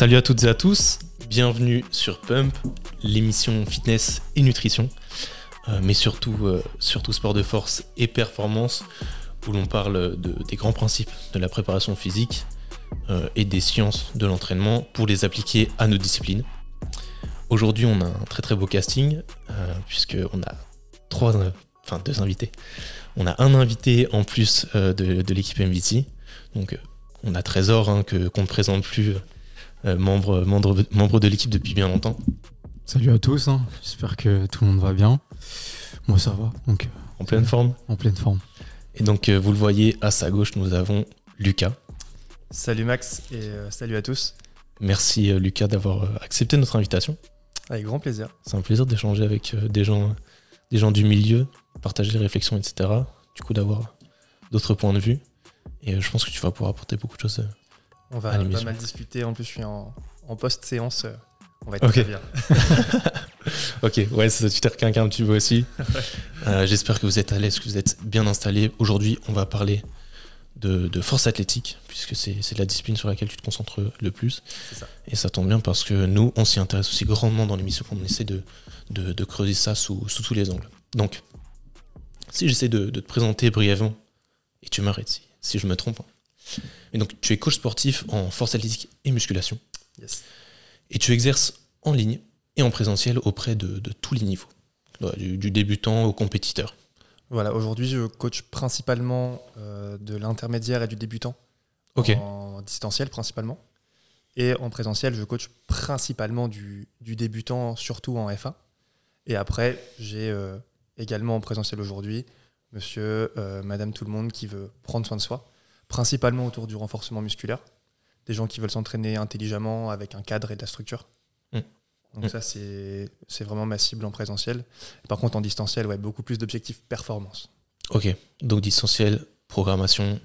Salut à toutes et à tous, bienvenue sur Pump, l'émission fitness et nutrition, euh, mais surtout, euh, surtout sport de force et performance, où l'on parle de- des grands principes de la préparation physique euh, et des sciences de l'entraînement pour les appliquer à nos disciplines. Aujourd'hui, on a un très très beau casting, puisqu'on a trois, enfin deux invités. On a un invité en plus de, de l'équipe MVT, donc on a Trésor hein, qu'on ne présente plus. Euh, membre, membre, membre de l'équipe depuis bien longtemps. Salut à tous, hein. j'espère que tout le monde va bien. Moi ça va, donc En pleine forme. en pleine forme. Et donc, euh, vous le voyez, à sa gauche, nous avons Lucas. Salut Max et euh, salut à tous. Merci, euh, Lucas, d'avoir accepté notre invitation. Avec grand plaisir. C'est un plaisir d'échanger avec euh, des, gens, des gens du milieu, partager les réflexions, etc. Du coup, d'avoir d'autres points de vue. Et euh, je pense que tu vas pouvoir apporter beaucoup de choses. On va À pas mal discuter. En plus, je suis en, en post-séance. euh, On va être très bien. Ok, ouais, ça, tu t'es requinqué un petit peu aussi. Euh, J'espère que vous êtes à l'aise, que vous êtes bien installés. Aujourd'hui, on va parler de, de force athlétique, puisque c'est la discipline sur laquelle tu te concentres le plus. C'est ça. Et ça tombe bien parce que nous, on s'y intéresse aussi grandement dans l'émission, qu'on essaie de, de, de creuser ça sous, sous tous les angles. Donc, si j'essaie de, de te présenter brièvement, et tu m'arrêtes si, si je me trompe. hein. Et donc, tu es coach sportif en force athlétique et musculation Yes. et tu exerces en ligne et en présentiel auprès de, de tous les niveaux, du, du débutant au compétiteur. Voilà, aujourd'hui, je coach principalement euh, de l'intermédiaire et du débutant. Ok. En distanciel principalement. Et en présentiel, je coach principalement du, du débutant, surtout en FA. Et après, j'ai euh, également en présentiel aujourd'hui monsieur, euh, madame, tout le monde qui veut prendre soin de soi, principalement autour du renforcement musculaire. Des gens qui veulent s'entraîner intelligemment avec un cadre et de la structure. Mm. Donc Mm. ça, c'est c'est vraiment ma cible en présentiel. Par contre, en distanciel, ouais, beaucoup plus d'objectifs performance. Ok, donc distanciel, programmation, Ouais,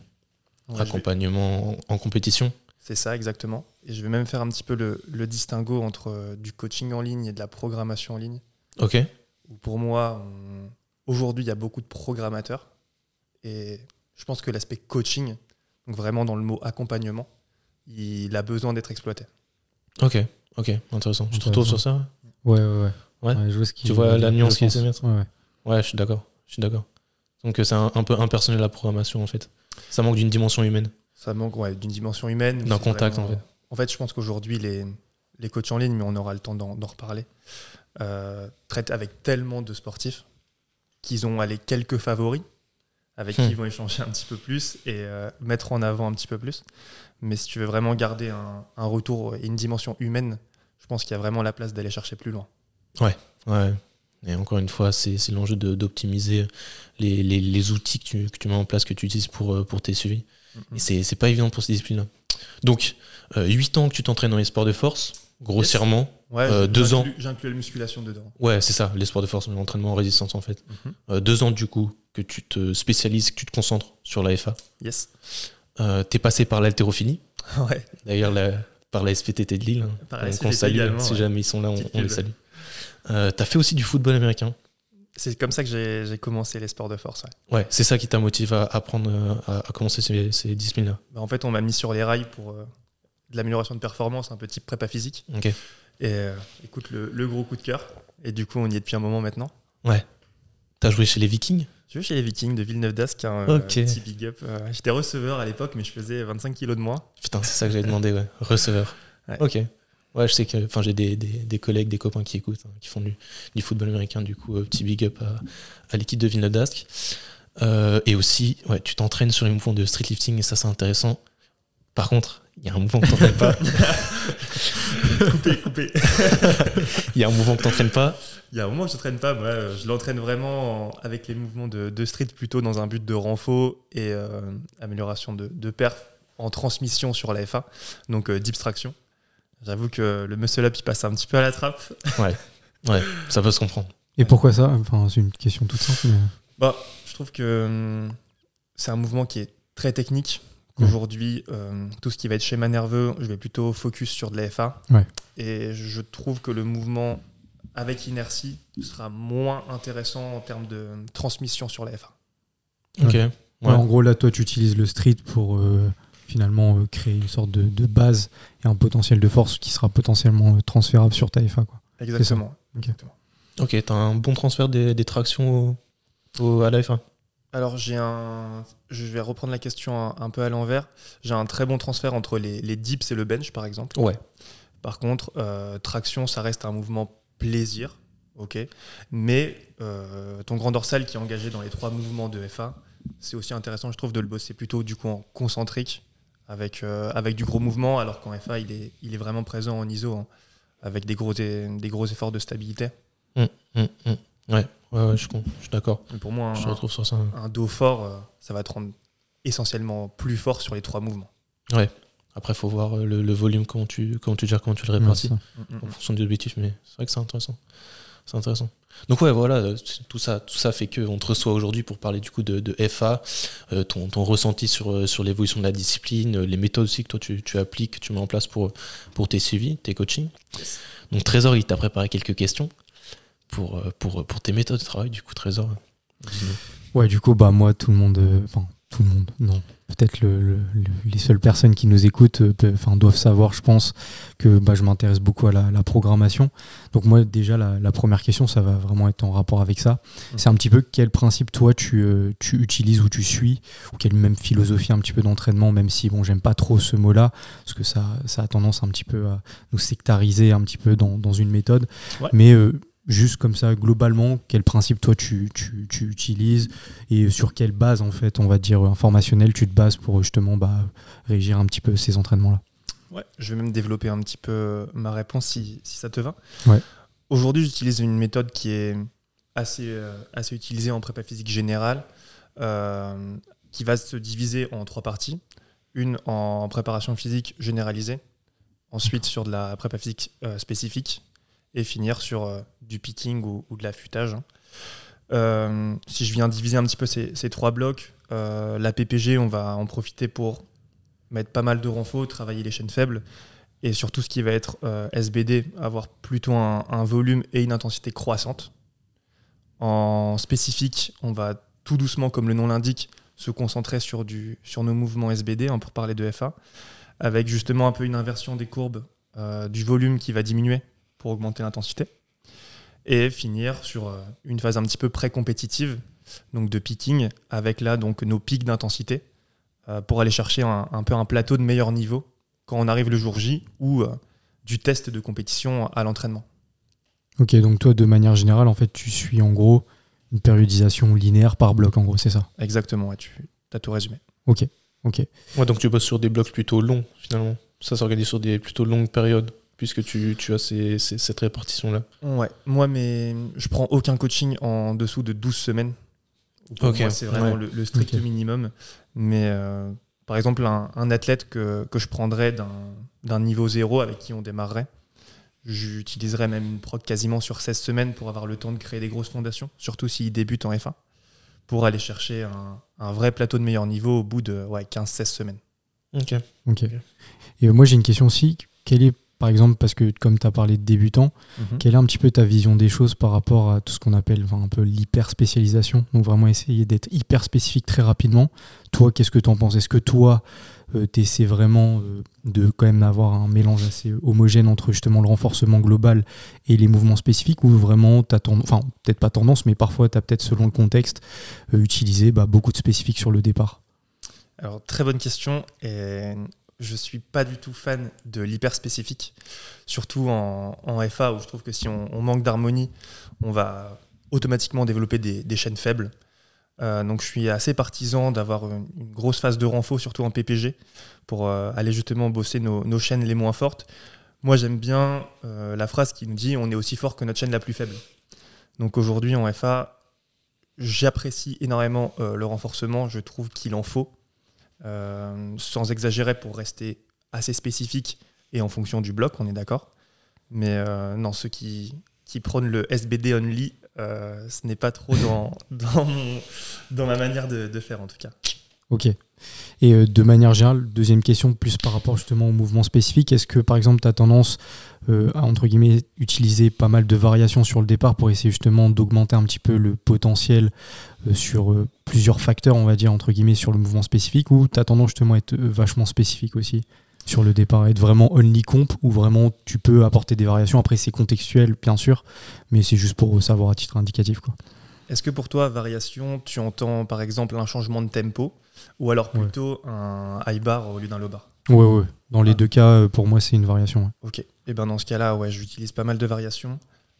je vais- accompagnement en, en compétition. C'est ça, exactement. Et je vais même faire un petit peu le, le distinguo entre euh, du coaching en ligne et de la programmation en ligne. Ok, Où pour moi, on- aujourd'hui, il y a beaucoup de programmateurs. Et je pense que l'aspect coaching, donc vraiment dans le mot accompagnement, il a besoin d'être exploité. ok, ok, intéressant. Tu te retrouves sur ça Ouais, ouais, ouais. Ouais. je vois ce qu'il- Tu vois la nuance pense. essaie de mettre? Ouais, je suis d'accord, je suis d'accord. Donc euh, c'est un, un peu impersonnel la programmation en fait. Ça manque d'une dimension humaine. Ça manque ouais, d'une dimension humaine. D'un contact, vraiment- en fait. En fait, je pense qu'aujourd'hui, les, les coachs en ligne, mais on aura le temps d'en d'en reparler, euh, traitent avec tellement de sportifs qu'ils ont allé quelques favoris avec Hmm. qui ils vont échanger un petit peu plus et euh, mettre en avant un petit peu plus. Mais si tu veux vraiment garder un, un retour et une dimension humaine, je pense qu'il y a vraiment la place d'aller chercher plus loin. Ouais. Et encore une fois, c'est c'est l'enjeu de- d'optimiser les, les- les outils que tu, que tu mets en place, que tu utilises pour, euh, pour tes suivis. Et c'est c'est pas évident pour ces disciplines-là. Donc, 8 ans que tu t'entraînes dans les sports de force, grossièrement. Ouais, Euh, deux j'inclus- J'inclus la musculation dedans. Ouais, c'est ça, les sports de force, l'entraînement en résistance en fait. Mhm. Euh, deux ans du coup que tu te spécialises, que tu te concentres sur la FA. Yes. Euh, T'es passé par l'haltérophilie, ouais. d'ailleurs par la SVTT de Lille. hein. Par la SVTT on salue, si ouais. jamais ils sont là, on, les salue. Euh, T'as fait aussi du football américain. C'est comme ça que j'ai commencé les sports de force. ouais. Ouais, c'est ça qui t'a motivé à apprendre à, à commencer ces, ces disciplines-là. Bah, en fait, on m'a mis sur les rails pour de l'amélioration de performance, un peu type prépa physique. Et euh, écoute, le, le gros coup de cœur. Et du coup, on y est depuis un moment maintenant. T'as joué chez les Vikings Je suis chez les Vikings de Villeneuve d'Ascq, un petit big up. Euh, J'étais receveur à l'époque, mais je faisais 25 kilos de moins. Putain, c'est ça que j'avais demandé, ouais. Receveur. Ouais. Ok. Ouais, je sais que enfin, j'ai des, des- des collègues, des copains qui écoutent, hein, qui font du, du football américain. Du coup, euh, petit big up à, à l'équipe de Villeneuve d'Ascq. Euh, et aussi, ouais, tu t'entraînes sur les mouvements de street lifting et ça, c'est intéressant. Par contre, il y a un mouvement que t'entraînes pas. coupé, coupé. Il y a un mouvement que t'entraînes pas. Il y a un moment que je ne traîne pas. Moi, je l'entraîne vraiment en- avec les mouvements de, de street, plutôt dans un but de renfort et euh, amélioration de, de perf en transmission sur la FA, donc euh, d'abstraction. J'avoue que le muscle up, il passe un petit peu à la trappe. Ouais, ça peut se comprendre. Et pourquoi ça? Enfin, c'est une question toute simple. mais- Bah, je trouve que hum, c'est un mouvement qui est très technique. Mhm. Aujourd'hui, euh, tout ce qui va être schéma nerveux, je vais plutôt focus sur de la FA. Ouais. Et je trouve que le mouvement avec inertie sera moins intéressant en termes de transmission sur la FA. Ok. Ouais, en gros, là, toi, tu utilises le street pour, euh, finalement euh, créer une sorte de, de base et un potentiel de force qui sera potentiellement transférable sur ta FA. Quoi. Exactement. Ok. Ok, t'as un bon transfert des, des tractions au, au- à la F1. Alors j'ai un, je vais reprendre la question un, un peu à l'envers. J'ai un très bon transfert entre les, les dips et le bench par exemple. Ouais. Par contre, euh, traction, ça reste un mouvement plaisir, ok. Mais euh, ton grand dorsal qui est engagé dans les trois mouvements de FA, c'est aussi intéressant, je trouve, de le bosser plutôt du coup en concentrique avec euh, avec du gros mouvement, alors qu'en FA, il est il est vraiment présent en ISO hein, avec des gros des, des gros efforts de stabilité. Hum, hum. Ouais, ouais, ouais, je, con- je suis d'accord. Pour moi, Je un, retrouve sur ça. un dos fort, euh, ça va te rendre essentiellement plus fort sur les trois mouvements. Après, il faut voir euh, le, le volume, comment tu, comment tu gères, comment tu le Ouais, répartis. ça. en fonction des objectifs, mais c'est vrai que c'est intéressant. C'est intéressant. Donc ouais, voilà, euh, tout ça, tout ça fait qu'on te reçoit aujourd'hui pour parler du coup de, de FA, euh, ton, ton ressenti sur, sur l'évolution de la discipline, les méthodes aussi que toi tu, tu appliques, que tu mets en place pour, pour tes suivis, tes coachings. Donc Trésor, il t'a préparé quelques questions pour, euh, pour, pour tes méthodes de travail, du coup Trésor. Ouais, du coup, bah, moi, tout le monde, euh, enfin, tout le monde, non. Peut-être le, le- le- les seules personnes qui nous écoutent euh, enfin, doivent savoir, je pense, que bah, je m'intéresse beaucoup à la, la programmation. Donc, moi, déjà, la, la première question, ça va vraiment être en rapport avec ça. C'est un petit peu quel principe, toi, tu, euh, tu utilises ou tu suis, ou quelle même philosophie un petit peu d'entraînement, même si, bon, j'aime pas trop ce mot-là, parce que ça, ça a tendance un petit peu à nous sectariser un petit peu dans, dans une méthode. Ouais. Mais euh, juste comme ça, globalement, quel principe toi tu, tu, tu utilises et sur quelle base, en fait, on va dire informationnelle, tu te bases pour justement bah, régir un petit peu ces entraînements-là? Ouais, je vais même développer un petit peu ma réponse si, si ça te va. Ouais. Aujourd'hui, j'utilise une méthode qui est assez, euh, assez utilisée en prépa physique générale, euh, qui va se diviser en trois parties. Une en préparation physique généralisée, ensuite sur de la prépa physique euh, spécifique, et finir sur euh, du picking ou, de l'affûtage. hein. Euh, si je viens diviser un petit peu ces, trois blocs, euh, la PPG, on va en profiter pour mettre pas mal de renfort, travailler les chaînes faibles, et surtout ce qui va être euh, SBD, avoir plutôt un, volume et une intensité croissante. En spécifique, on va tout doucement, comme le nom l'indique, se concentrer sur, nos mouvements SBD, hein, pour parler de FA, avec justement un peu une inversion des courbes du volume qui va diminuer pour augmenter l'intensité, et finir sur euh, une phase un petit peu pré-compétitive, donc de picking, avec là donc nos pics d'intensité, euh, pour aller chercher un, un peu un plateau de meilleur niveau quand on arrive le jour J ou euh, du test de compétition à l'entraînement. Ok, donc toi, de manière générale, en fait, tu suis en gros une périodisation linéaire par bloc, en gros, c'est ça? Exactement, ouais, tu as tout résumé. Ok, ok. Ouais, donc tu bosses sur des blocs plutôt longs finalement. Ça s'organise sur des plutôt longues périodes, puisque tu, tu as ces- ces- cette répartition-là. Ouais, moi, mais je prends aucun coaching en dessous de 12 semaines. Pour Ok, moi, c'est vraiment ouais. le, le strict minimum. Mais euh, par exemple, un, un athlète que, que je prendrais d'un d'un niveau zéro avec qui on démarrerait, j'utiliserais même une prog quasiment sur 16 semaines pour avoir le temps de créer des grosses fondations, surtout s'il débute en F1, pour aller chercher un, un vrai plateau de meilleur niveau au bout de ouais, 15-16 semaines. Ok. ok. Et moi, j'ai une question aussi. Quelle est, par exemple, parce que comme tu as parlé de débutants, Quelle est un petit peu ta vision des choses par rapport à tout ce qu'on appelle enfin, un peu l'hyper spécialisation Donc vraiment essayer d'être hyper spécifique très rapidement. Toi, qu'est-ce que tu en penses? Est-ce que toi, tu essaies vraiment euh, de quand même avoir un mélange assez homogène entre justement le renforcement global et les mouvements spécifiques? Ou vraiment tu as tendance, enfin peut-être pas tendance, mais parfois tu as peut-être selon le contexte euh, utilisé bah, beaucoup de spécifiques sur le départ? Alors, très bonne question. Et je suis pas du tout fan de l'hyper spécifique, surtout en, FA où je trouve que si on, manque d'harmonie, on va automatiquement développer des, chaînes faibles. Euh, donc, je suis assez partisan d'avoir une, grosse phase de renfort, surtout en PPG, pour euh, aller justement bosser nos, chaînes les moins fortes. Moi, j'aime bien euh, la phrase qui nous dit on est aussi fort que notre chaîne la plus faible. Donc, aujourd'hui, en FA, j'apprécie énormément le renforcement. Je trouve qu'il en faut. Euh, sans exagérer pour rester assez spécifique et en fonction du bloc, on est d'accord. Mais euh, non, ceux qui, qui prônent le SBD only, euh, ce n'est pas trop dans, dans, dans ma manière de, de faire en tout cas. Ok, Et euh, de manière générale, deuxième question, plus par rapport justement au mouvement spécifique, est-ce que par exemple tu as tendance euh, à entre guillemets utiliser pas mal de variations sur le départ pour essayer justement d'augmenter un petit peu le potentiel euh, sur plusieurs facteurs, on va dire entre guillemets, sur le mouvement spécifique, ou tu as tendance justement à être vachement spécifique aussi sur le départ, être vraiment only comp, ou vraiment tu peux apporter des variations, après c'est contextuel bien sûr, mais c'est juste pour savoir à titre indicatif quoi. Est-ce que pour toi, variation, tu entends par exemple un changement de tempo ou alors plutôt un high bar au lieu d'un low bar? Ouais, ouais. Dans les ah. deux cas, euh, pour moi, c'est une variation. Ok. Et eh ben dans ce cas-là, ouais, j'utilise pas mal de variations.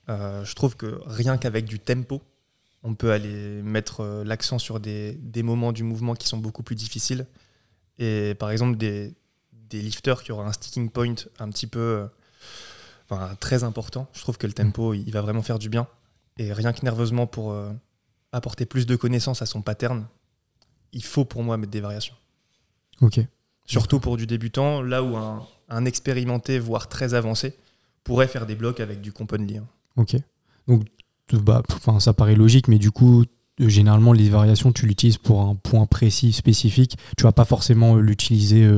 Euh, je trouve que rien qu'avec du tempo, on peut aller mettre euh, l'accent sur des, des, moments du mouvement qui sont beaucoup plus difficiles. Et par exemple, des, des lifters qui auront un sticking point un petit peu enfin, très important. Je trouve que le tempo, il va vraiment faire du bien. Et rien que nerveusement pour euh, apporter plus de connaissances à son pattern, il faut pour moi mettre des variations. Ok. Surtout pour du débutant, là où un, expérimenté, voire très avancé, pourrait faire des blocs avec du compound hein. Ok. Donc, bah, ça paraît logique, mais du coup, généralement, les variations, tu l'utilises pour un point précis, spécifique. Tu vas pas forcément l'utiliser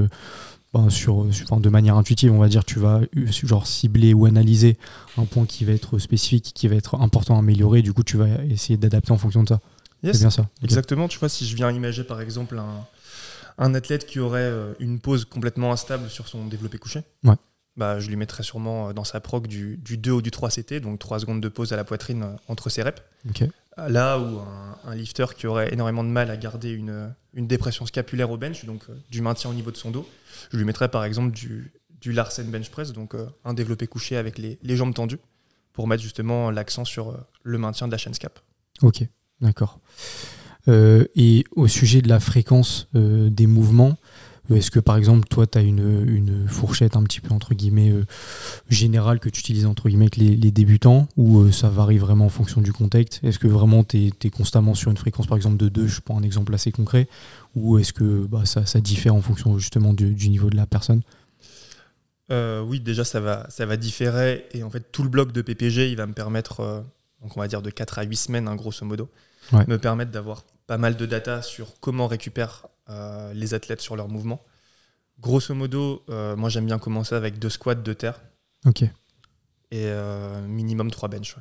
euh, sur, de manière intuitive, on va dire, tu vas genre cibler ou analyser un point qui va être spécifique, qui va être important à améliorer. Du coup, tu vas essayer d'adapter en fonction de ça. c'est bien ça. Exactement. Tu vois, si je viens imaginer par exemple un, un athlète qui aurait euh, une pose complètement instable sur son développé couché, ouais. bah, je lui mettrais sûrement euh, dans sa prog du, du 2 ou du 3 CT, donc 3 secondes de pause à la poitrine euh, entre ses reps. Là où un, lifter qui aurait énormément de mal à garder une, dépression scapulaire au bench, donc du maintien au niveau de son dos, je lui mettrais par exemple du, Larsen Bench Press, donc un développé couché avec les, jambes tendues, pour mettre justement l'accent sur le maintien de la chaîne scap. Ok, d'accord. Euh, et au sujet de la fréquence euh, des mouvements, euh, est-ce que par exemple, toi, tu as une, fourchette un petit peu entre guillemets générale que tu utilises entre guillemets avec les, débutants ou ça varie vraiment en fonction du contexte? Est-ce que vraiment tu es, constamment sur une fréquence par exemple de 2 Je prends un exemple assez concret. Ou est-ce que bah, ça, diffère en fonction justement du, niveau de la personne? Oui, déjà ça va, ça va différer. Et en fait, tout le bloc de PPG, il va me permettre, donc on va dire de 4 à 8 semaines, hein, grosso modo, me permettre d'avoir pas mal de data sur comment récupèrent euh, les athlètes sur leur mouvement. Grosso modo, euh, moi j'aime bien commencer avec deux squats, de terre. Ok. Et euh, minimum trois bench.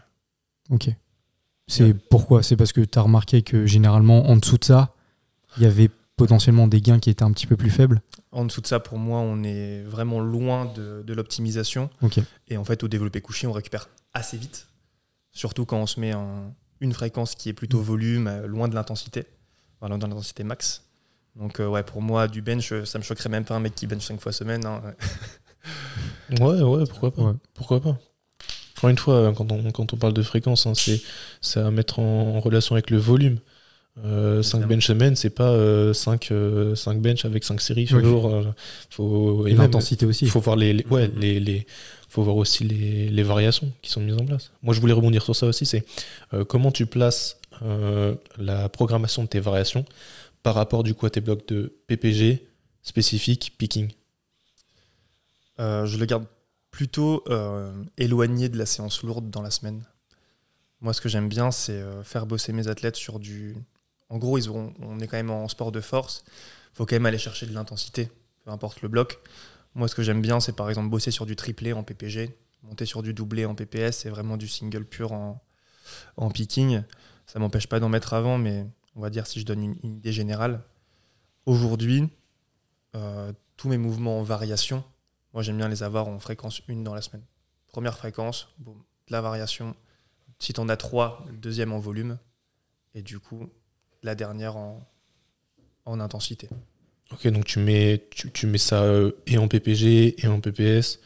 Ok. C'est pourquoi? C'est parce que tu as remarqué que généralement en dessous de ça, il y avait potentiellement des gains qui étaient un petit peu plus faibles? En dessous de ça, pour moi, on est vraiment loin de, de l'optimisation. Ok. Et en fait, au développé couché, on récupère assez vite. Surtout quand on se met en, une fréquence qui est plutôt mm. volume, euh, loin de l'intensité, loin de l'intensité max. Donc euh, ouais, pour moi, du bench, euh, ça me choquerait même pas un mec qui bench 5 fois semaine. Hein. ouais, ouais, pourquoi pas. Pourquoi pas. Encore une fois, quand on, quand on parle de fréquence, hein, c'est à mettre en, relation avec le volume. 5 bench semaine, c'est pas 5, 5 bench avec 5 séries sur jour. Faut, et l'intensité aussi. Il faut voir les, ouais, les, les, faut voir aussi les, variations qui sont mises en place. Moi, je voulais rebondir sur ça aussi, c'est euh, comment tu places euh, la programmation de tes variations par rapport du coup à tes blocs de PPG spécifiques, picking euh, Je le garde plutôt éloigné de la séance lourde dans la semaine. Moi, ce que j'aime bien, c'est faire bosser mes athlètes sur du... En gros, ils on est quand même en sport de force, il faut quand même aller chercher de l'intensité, peu importe le bloc. Moi, ce que j'aime bien, c'est par exemple bosser sur du triplé en PPG, monter sur du doublé en PPS et vraiment du single pur en, en picking. Ça m'empêche pas d'en mettre avant, mais on va dire si je donne une, idée générale. Aujourd'hui, euh, tous mes mouvements en variation, moi j'aime bien les avoir en fréquence 1 dans la semaine. Première fréquence, boum, la variation. Si tu en as trois, le deuxième en volume. Et du coup, la dernière en, en intensité. Ok, donc tu mets, tu, mets ça euh, et en PPG, et en PPS,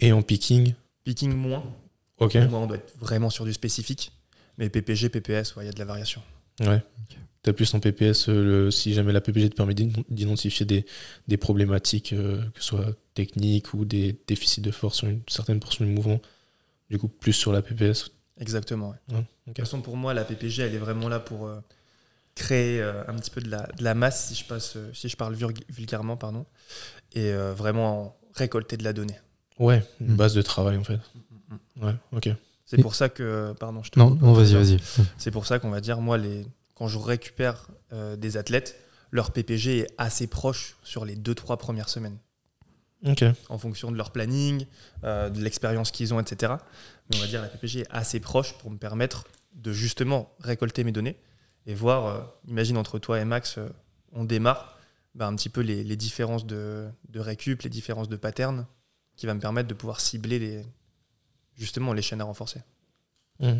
et en picking? Picking moins. Ok. Moi, on doit être vraiment sur du spécifique. Mais PPG, PPS, il y a de la variation. Ouais. As plus en PPS, euh, si jamais la PPG te permet d'identifier des, problématiques, euh, que ce soit techniques ou des déficits de force sur une certaine portion du mouvement. Du coup, plus sur la PPS. Exactement. De toute façon, pour moi, la PPG, elle est vraiment là pour créer euh, un petit peu de la, de la, masse, si je, passe, euh, si je parle vulgairement, pardon, et euh, vraiment récolter de la donnée. Ouais, une mm. base de travail en fait. Mm, mm, ouais, ok. C'est pour ça que, pardon, je te Non, non vas-y, vas-y. C'est pour ça qu'on va dire, moi, les, quand je récupère des athlètes, leur PPG est assez proche sur les 2-3 premières semaines. En fonction de leur planning, euh, de l'expérience qu'ils ont, etc. Mais on va dire la PPG est assez proche pour me permettre de justement récolter mes données et voir, euh, imagine entre toi et Max, euh, on démarre bah, un petit peu les, différences de, récup, les différences de pattern qui va me permettre de pouvoir cibler les, justement les chaînes à renforcer. Mmh.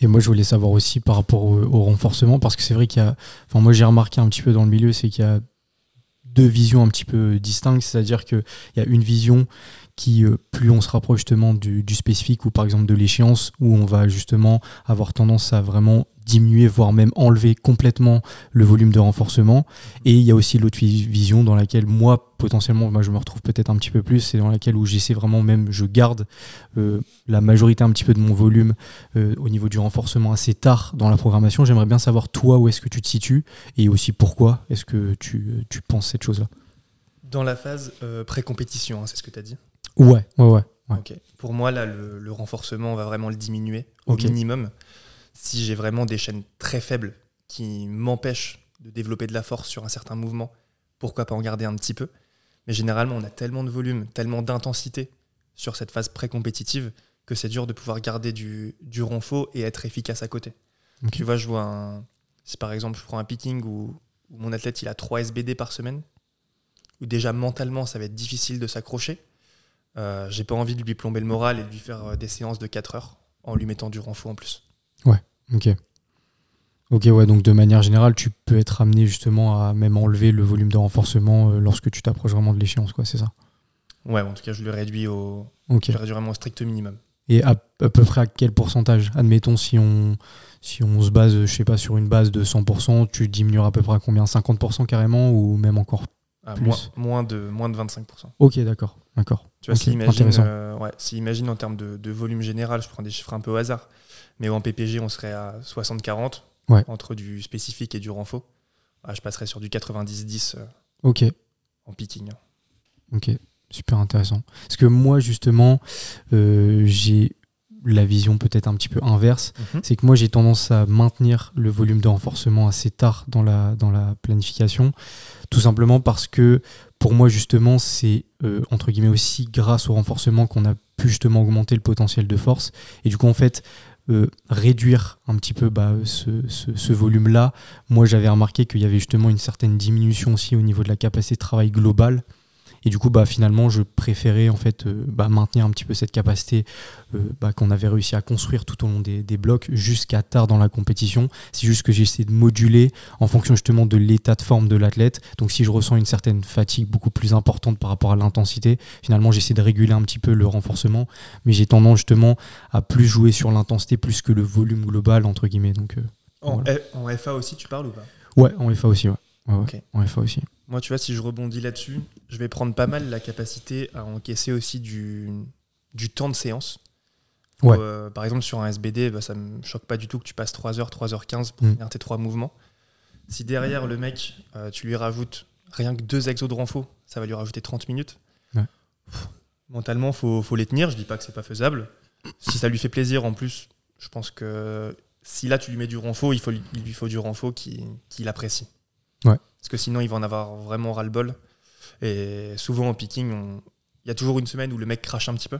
Et moi, je voulais savoir aussi par rapport au, renforcement, parce que c'est vrai qu'il y a. Enfin, moi, j'ai remarqué un petit peu dans le milieu, c'est qu'il y a deux visions un petit peu distinctes, c'est-à-dire qu'il y a une vision qui, euh, plus on se rapproche justement du, spécifique ou par exemple de l'échéance, où on va justement avoir tendance à vraiment diminuer, voire même enlever complètement le volume de renforcement. Et il y a aussi l'autre vision dans laquelle moi, potentiellement, je me retrouve peut-être un petit peu plus, c'est dans laquelle où j'essaie vraiment même, je garde euh, la majorité un petit peu de mon volume euh, au niveau du renforcement assez tard dans la programmation. J'aimerais bien savoir, toi, où est-ce que tu te situes et aussi pourquoi est-ce que tu, tu penses cette chose-là? Dans la phase pré-compétition, hein, c'est ce que tu as dit Ouais, ouais, ouais. Pour moi, là, le, renforcement, on va vraiment le diminuer au minimum. Si j'ai vraiment des chaînes très faibles qui m'empêchent de développer de la force sur un certain mouvement, pourquoi pas en garder un petit peu Mais généralement, on a tellement de volume, tellement d'intensité sur cette phase pré-compétitive que c'est dur de pouvoir garder du, du renfort et être efficace à côté. Tu vois, je vois un. Si par exemple, je prends un picking où, où mon athlète il a 3 SBD par semaine, où déjà mentalement ça va être difficile de s'accrocher euh, j'ai pas envie de lui plomber le moral et de lui faire euh, des séances de 4 heures en lui mettant du renfort en plus. Ouais, ok. Ok, ouais, donc de manière générale, tu peux être amené justement à même enlever le volume de renforcement euh, lorsque tu t'approches vraiment de l'échéance, quoi, c'est ça? Ouais, en tout cas, je le réduis au, je le réduis vraiment au strict minimum. Et à, peu près à quel pourcentage? Admettons, si on, si on se base, je sais pas, sur une base de 100%, tu diminueras à peu près à combien? 50% carrément ou même encore ah, moins, de, moins de 25%. Ok, d'accord. d'accord. Tu vois, si imagine, euh, ouais, si imagine en termes de, volume général, je prends des chiffres un peu au hasard, mais en PPG, on serait à 60-40 entre du spécifique et du renfort. Ah, je passerais sur du 90-10 euh, ok en picking. Ok, super intéressant. Parce que moi, justement, euh, j'ai la vision peut-être un petit peu inverse, mhm. c'est que moi j'ai tendance à maintenir le volume de renforcement assez tard dans la, dans la planification, tout simplement parce que pour moi justement c'est euh, entre guillemets aussi grâce au renforcement qu'on a pu justement augmenter le potentiel de force, et du coup en fait euh, réduire un petit peu bah, ce, ce volume-là, moi j'avais remarqué qu'il y avait justement une certaine diminution aussi au niveau de la capacité de travail globale et du coup, bah, finalement, je préférais en fait euh, bah, maintenir un petit peu cette capacité euh, bah, qu'on avait réussi à construire tout au long des, blocs jusqu'à tard dans la compétition. C'est juste que j'ai essayé de moduler en fonction justement de l'état de forme de l'athlète. Donc si je ressens une certaine fatigue beaucoup plus importante par rapport à l'intensité, finalement j'essaie de réguler un petit peu le renforcement, mais j'ai tendance justement à plus jouer sur l'intensité plus que le volume global entre guillemets. Donc, euh, en, FA aussi tu parles ou pas? Ouais, en FA aussi, ouais. En FA aussi. Moi, tu vois, si je rebondis là-dessus, je vais prendre pas mal la capacité à encaisser aussi du, du temps de séance. Euh, par exemple, sur un SBD, bah, ça me choque pas du tout que tu passes 3h, 3h15 pour mm. finir tes trois mouvements. Si derrière le mec, euh, tu lui rajoutes rien que deux exos de renfort, ça va lui rajouter 30 minutes. mentalement, faut, faut les tenir. Je dis pas que c'est pas faisable. Si ça lui fait plaisir, en plus, je pense que si là tu lui mets du renfort, il, faut, il lui faut du renfort qu'il apprécie. Ouais. Parce que sinon, il va en avoir vraiment ras-le-bol. Et souvent, en picking, il y a toujours une semaine où le mec crache un petit peu.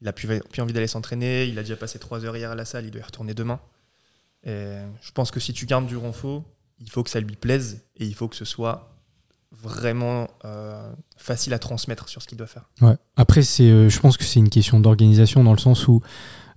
Il a plus, plus envie d'aller s'entraîner. Il a déjà passé trois heures hier à la salle. Il doit y retourner demain. Et je pense que si tu gardes du renfort, il faut que ça lui plaise et il faut que ce soit vraiment euh, facile à transmettre sur ce qu'il doit faire. Ouais. Après, c'est, euh, je pense que c'est une question d'organisation dans le sens où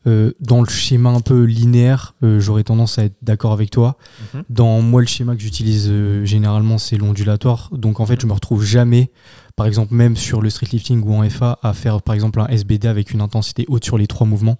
euh, dans le schéma un peu linéaire, euh, j'aurais tendance à être d'accord avec toi. Mhm. Dans moi, le schéma que j'utilise euh, généralement, c'est l'ondulatoire. Donc en fait, je me retrouve jamais, par exemple, même sur le street lifting ou en FA, à faire par exemple un SBD avec une intensité haute sur les trois mouvements.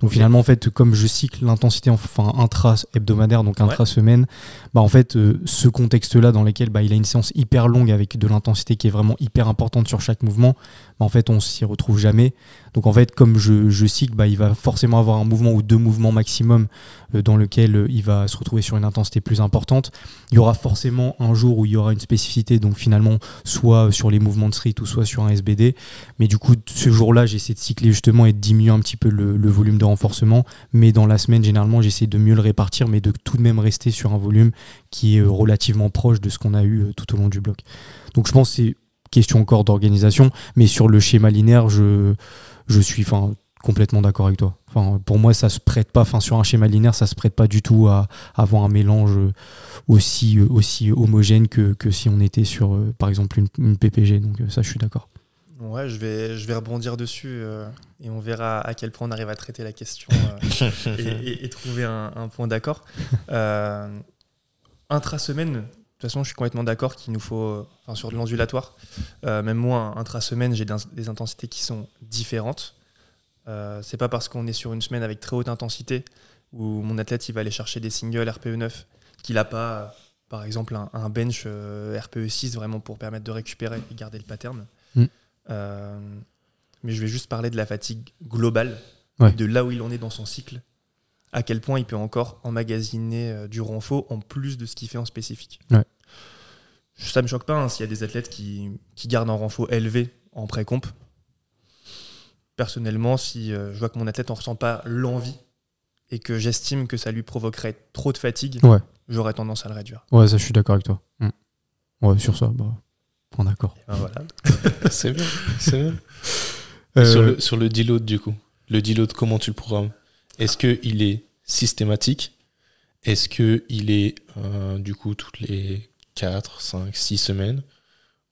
Donc finalement, en fait, comme je cycle l'intensité enfin intra-hebdomadaire, donc intra-semaine, bah en fait, ce contexte-là dans lequel bah, il a une séance hyper longue avec de l'intensité qui est vraiment hyper importante sur chaque mouvement, en fait, on s'y retrouve jamais. Donc en fait, comme je, cycle, bah, il va forcément avoir un mouvement ou deux mouvements maximum euh, dans lequel euh, il va se retrouver sur une intensité plus importante. Il y aura forcément un jour où il y aura une spécificité, donc finalement, soit sur les mouvements de street ou soit sur un SBD. Mais du coup, ce jour-là, j'essaie de cycler justement et de diminuer un petit peu le, le, volume de renforcement. Mais dans la semaine, généralement, j'essaie de mieux le répartir, mais de tout de même rester sur un volume qui est euh, relativement proche de ce qu'on a eu tout au long du bloc. Donc je pense que c'est question encore d'organisation, mais sur le schéma linéaire, je je suis enfin, complètement d'accord avec toi. Enfin, pour moi, ça se prête pas, enfin, sur un schéma linéaire, ça se prête pas du tout à, avoir un mélange aussi, aussi homogène que, que si on était sur, euh, par exemple, une, PPG. Donc euh, ça, je suis d'accord. Ouais, je vais, je vais rebondir dessus euh, et on verra à quel point on arrive à traiter la question et, trouver un, un point d'accord. intra-semaine, toute façon, je suis complètement d'accord qu'il nous faut, enfin, sur de l'ondulatoire, même moi, intra-semaine, j'ai des intensités qui sont différentes. Euh, c'est pas parce qu'on est sur une semaine avec très haute intensité où mon athlète il va aller chercher des singles RPE 9 qu'il n'a pas, par exemple, un, bench euh, RPE 6 vraiment pour permettre de récupérer et garder le pattern. Mm. Euh, mais je vais juste parler de la fatigue globale, de là où il en est dans son cycle, à quel point il peut encore emmagasiner du renfort en plus de ce qu'il fait en spécifique. Ça me choque pas hein, s'il y a des athlètes qui, qui gardent un renfort élevé en pré-comp personnellement, si euh, je vois que mon athlète n'en ressent pas l'envie et que j'estime que ça lui provoquerait trop de fatigue, j'aurais tendance à le réduire. Ouais, ça, je suis d'accord avec toi. Mm. Ouais, sur ça, bah, on d'accord. Ben voilà. c'est bien, c'est bien. Euh, sur, le, sur le deload, du coup, le deload, comment tu le programmes? Est-ce qu'il est systématique? Est-ce qu'il est, euh, du coup, toutes les 4, 5, 6 semaines?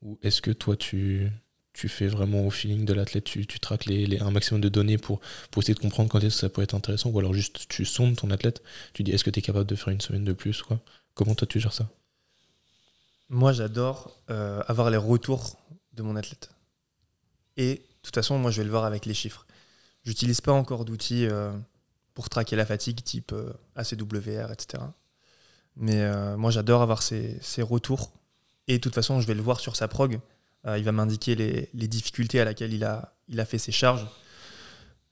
Ou est-ce que toi, tu, fais vraiment au feeling de l'athlète, tu, tu traques les, un maximum de données pour, pour essayer de comprendre quand est-ce que ça peut être intéressant, ou alors juste tu sondes ton athlète, tu dis est-ce que tu es capable de faire une semaine de plus Comment toi tu gères ça? Moi j'adore euh, avoir les retours de mon athlète. Et de toute façon, moi je vais le voir avec les chiffres. J'utilise pas encore d'outils euh, pour traquer la fatigue type euh, ACWR, etc. Mais moi j'adore avoir ces, ces retours. Et de toute façon, je vais le voir sur sa prog euh, il va m'indiquer les, difficultés à laquelle il a, il a fait ses charges.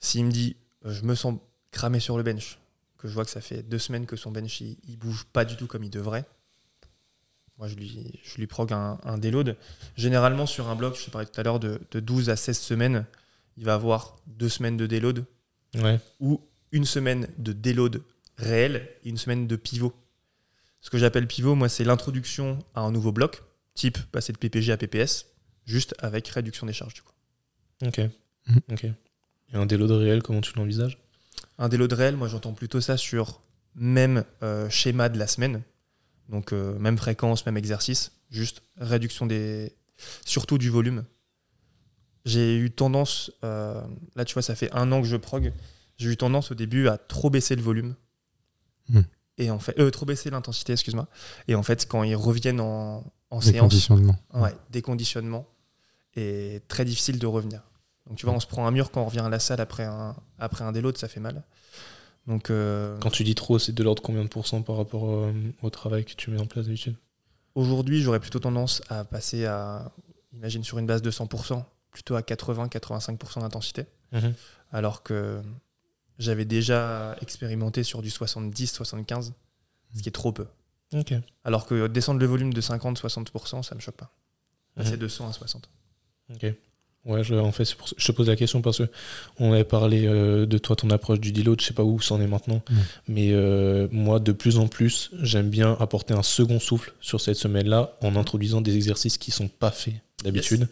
S'il me dit euh, je me sens cramé sur le bench, que je vois que ça fait deux semaines que son bench il, bouge pas du tout comme il devrait, moi je lui, je lui prog un, un déload. Généralement sur un bloc, je te parlais tout à l'heure de, 12 à 16 semaines, il va avoir deux semaines de déload ou une semaine de déload réel et une semaine de pivot. Ce que j'appelle pivot, moi, c'est l'introduction à un nouveau bloc, type passer de PPG à PPS juste avec réduction des charges du coup. Ok. Ok. Et un déload réel, comment tu l'envisages? Un déload réel, moi j'entends plutôt ça sur même euh, schéma de la semaine, donc euh, même fréquence, même exercice, juste réduction des. surtout du volume. J'ai eu tendance, euh, là tu vois, ça fait un an que je prog, j'ai eu tendance au début à trop baisser le volume. Mhm. Et en fait, trop baisser l'intensité, excuse-moi. Et en fait, quand ils reviennent en, en séance, ouais, déconditionnement, et très difficile de revenir. Donc tu vois, on se prend un mur quand on revient à la salle après un, après un déload, ça fait mal. Donc, euh, Quand tu dis trop, c'est de l'ordre combien de pourcents par rapport euh, au travail que tu mets en place d'habitude? Aujourd'hui, j'aurais plutôt tendance à passer à, imagine sur une base de 100%, plutôt à 80-85% d'intensité. Mhm. Alors que j'avais déjà expérimenté sur du 70-75, ce qui est trop peu. Alors que descendre le volume de 50-60%, ça me choque pas. C'est de 100 à 60. Ok. Ouais, je, en fait, je te pose la question parce que on avait parlé euh, de toi, ton approche du deload, je sais pas où c'en est maintenant, mais euh, moi, de plus en plus, j'aime bien apporter un second souffle sur cette semaine-là en introduisant des exercices qui sont pas faits d'habitude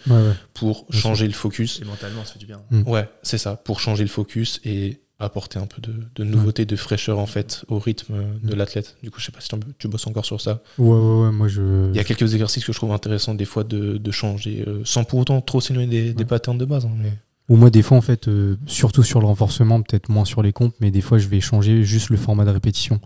pour changer le focus. Et mentalement, ça fait du bien. Ouais, c'est ça, pour changer le focus et apporter un peu de, de nouveauté, de fraîcheur en fait au rythme de l'athlète. Du coup, je sais pas si tu bosses encore sur ça. Ouais, ouais, ouais, moi je. Il y a quelques exercices que je trouve intéressants des fois de, de changer, euh, sans pour autant trop s'éloigner des, des, patterns de base. Hein, mais... Ou moi, des fois, en fait, euh, surtout sur le renforcement, peut-être moins sur les comptes, mais des fois, je vais changer juste le format de répétition.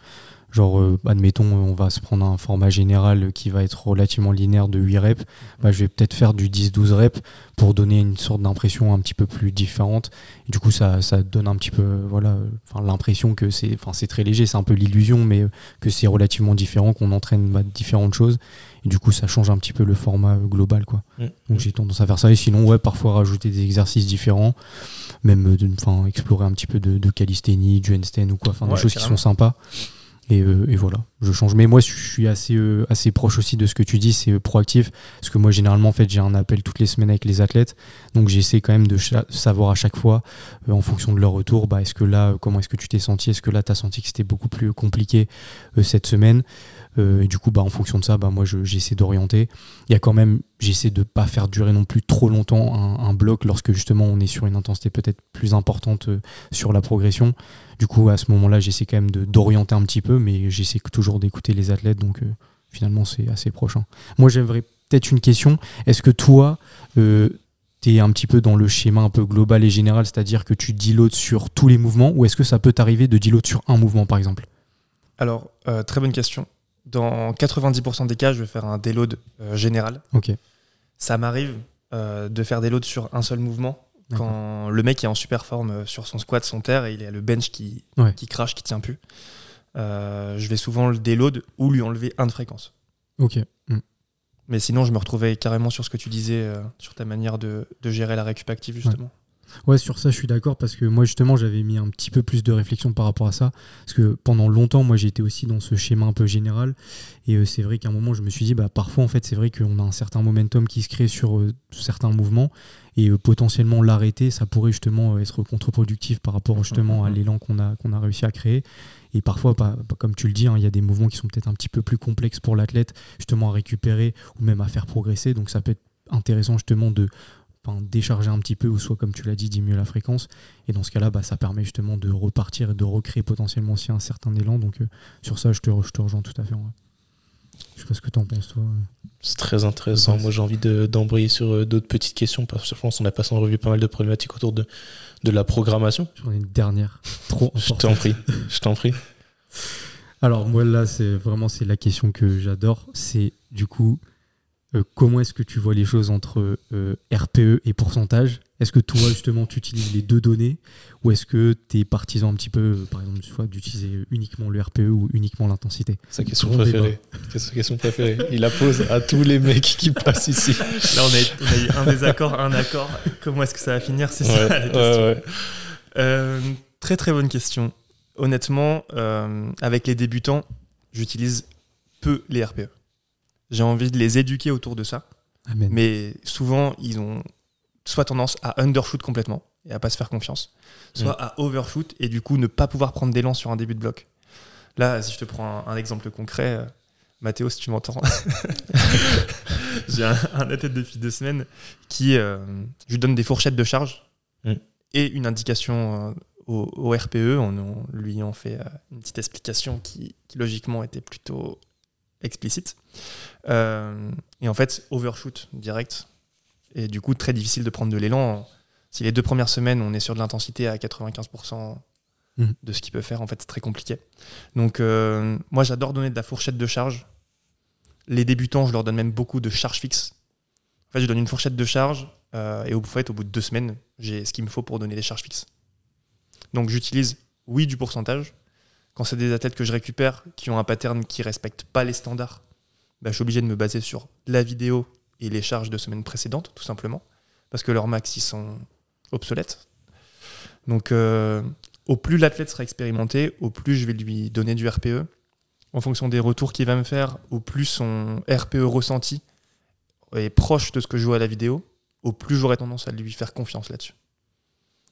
Genre, euh, admettons, on va se prendre un format général qui va être relativement linéaire de 8 reps. Bah, je vais peut-être faire du 10-12 reps pour donner une sorte d'impression un petit peu plus différente. du coup, ça, ça donne un petit peu voilà, l'impression que c'est très léger, c'est un peu l'illusion, mais que c'est relativement différent, qu'on entraîne bah, différentes choses. du coup, ça change un petit peu le format global. Quoi. Mm. Donc j'ai tendance à faire ça. Et sinon, ouais, parfois rajouter des exercices différents, même explorer un petit peu de, de calisthénie, du handstand ou quoi, enfin des choses qui sont sympas. Euh, et, voilà, je change. Mais moi, je suis assez, euh, assez proche aussi de ce que tu dis, c'est euh, proactif. Parce que moi, généralement, en fait, j'ai un appel toutes les semaines avec les athlètes. Donc, j'essaie quand même de savoir à chaque fois, en fonction de leur retour, bah, est-ce que là, comment est-ce que tu t'es senti? Est-ce que là, tu as senti que c'était beaucoup plus compliqué cette semaine? Euh, et du coup, bah, en fonction de ça, bah, moi, j'essaie d'orienter. Il y a quand même, j'essaie de ne pas faire durer non plus trop longtemps un, bloc lorsque justement on est sur une intensité peut-être plus importante euh, sur la progression. Du coup, à ce moment-là, j'essaie quand même d'orienter un petit peu, mais j'essaie toujours d'écouter les athlètes. Donc, euh, finalement, c'est assez proche. Moi, j'aimerais peut-être une question. Est-ce que toi, tu es un petit peu dans le schéma un peu global et général, c'est-à-dire que tu deloads sur tous les mouvements, ou est-ce que ça peut t'arriver de deload sur un mouvement, par exemple? Alors, très bonne question. Dans 90% des cas, je vais faire un déload euh, général. Ok. Ça m'arrive euh, de faire des loads sur un seul mouvement. Quand le mec est en super forme euh, sur son squat, son terre, et il a le bench qui, qui crache, qui tient plus, je vais souvent le déload ou lui enlever un de fréquence. Ok. Hmm. Mais sinon, je me retrouvais carrément sur ce que tu disais, sur ta manière de, gérer la récup active, justement. Ouais, sur ça, je suis d'accord parce que moi, justement, j'avais mis un petit peu plus de réflexion par rapport à ça. Parce que pendant longtemps, moi, j'étais aussi dans ce schéma un peu général. Et euh, c'est vrai qu'à un moment, je me suis dit, bah, parfois, en fait, c'est vrai qu'on a un certain momentum qui se crée sur euh, certains mouvements. Et euh, potentiellement, l'arrêter, ça pourrait justement être contre-productif par rapport justement à mmh. l'élan qu'on a, qu'on a réussi à créer. Et parfois, comme tu le dis, hein, il y a des mouvements qui sont peut-être un petit peu plus complexes pour l'athlète, justement à récupérer ou même à faire progresser. Donc, ça peut être intéressant justement de décharger un petit peu ou soit comme tu l'as dit diminuer la fréquence. Et dans ce cas là bah, ça permet justement de repartir et de recréer potentiellement aussi un certain élan. Donc euh, sur ça je te, je te rejoins tout à fait je sais pas ce que tu en penses toi. C'est très intéressant. Moi j'ai envie d'embrayer sur euh, d'autres petites questions parce que je pense qu'on a passé en revue pas mal de problématiques autour de, de la programmation. J'en ai une dernière. Trop je t'en prie. Je t'en prie. Alors moi là c'est vraiment c'est la question que j'adore. C'est du coup comment est-ce que tu vois les choses entre euh, RPE et pourcentage? Est-ce que toi, justement, tu utilises les deux données? Ou est-ce que tu es partisan un petit peu, euh, par exemple, d'utiliser uniquement le RPE ou uniquement l'intensité? Sa question préférée. Sa question préférée. Il la pose à tous les mecs qui passent ici. Là, on a, eu un désaccord, un accord. Comment est-ce que ça va finir? C'est ça la question. très très bonne question. Honnêtement, avec les débutants, j'utilise peu les RPE. J'ai envie de les éduquer autour de ça. Mais souvent, ils ont soit tendance à undershoot complètement et à pas se faire confiance, soit mm. à overshoot et du coup ne pas pouvoir prendre d'élan sur un début de bloc. Là, si je te prends un, exemple concret, euh, Mathéo, si tu m'entends, j'ai un, un, athlète depuis deux semaines qui, euh, je lui donne des fourchettes de charge mm. et une indication euh, au, RPE. On, lui en fait une petite explication qui, qui logiquement était plutôt explicite. Euh, et en fait, overshoot direct. Et du coup, très difficile de prendre de l'élan. Si les deux premières semaines, on est sur de l'intensité à 95% mmh. de ce qu'il peut faire, en fait, c'est très compliqué. Donc, euh, moi, j'adore donner de la fourchette de charge. Les débutants, je leur donne même beaucoup de charge fixe. En fait, je donne une fourchette de charge euh, et au, fait, au bout de deux semaines, j'ai ce qu'il me faut pour donner des charges fixes. Donc, j'utilise, oui, du pourcentage, quand c'est des athlètes que je récupère qui ont un pattern qui ne respecte pas les standards, bah, je suis obligé de me baser sur la vidéo et les charges de semaine précédentes, tout simplement, parce que leurs max, ils sont obsolètes. Donc, euh, au plus l'athlète sera expérimenté, au plus je vais lui donner du RPE. En fonction des retours qu'il va me faire, au plus son RPE ressenti est proche de ce que je vois à la vidéo, au plus j'aurai tendance à lui faire confiance là-dessus.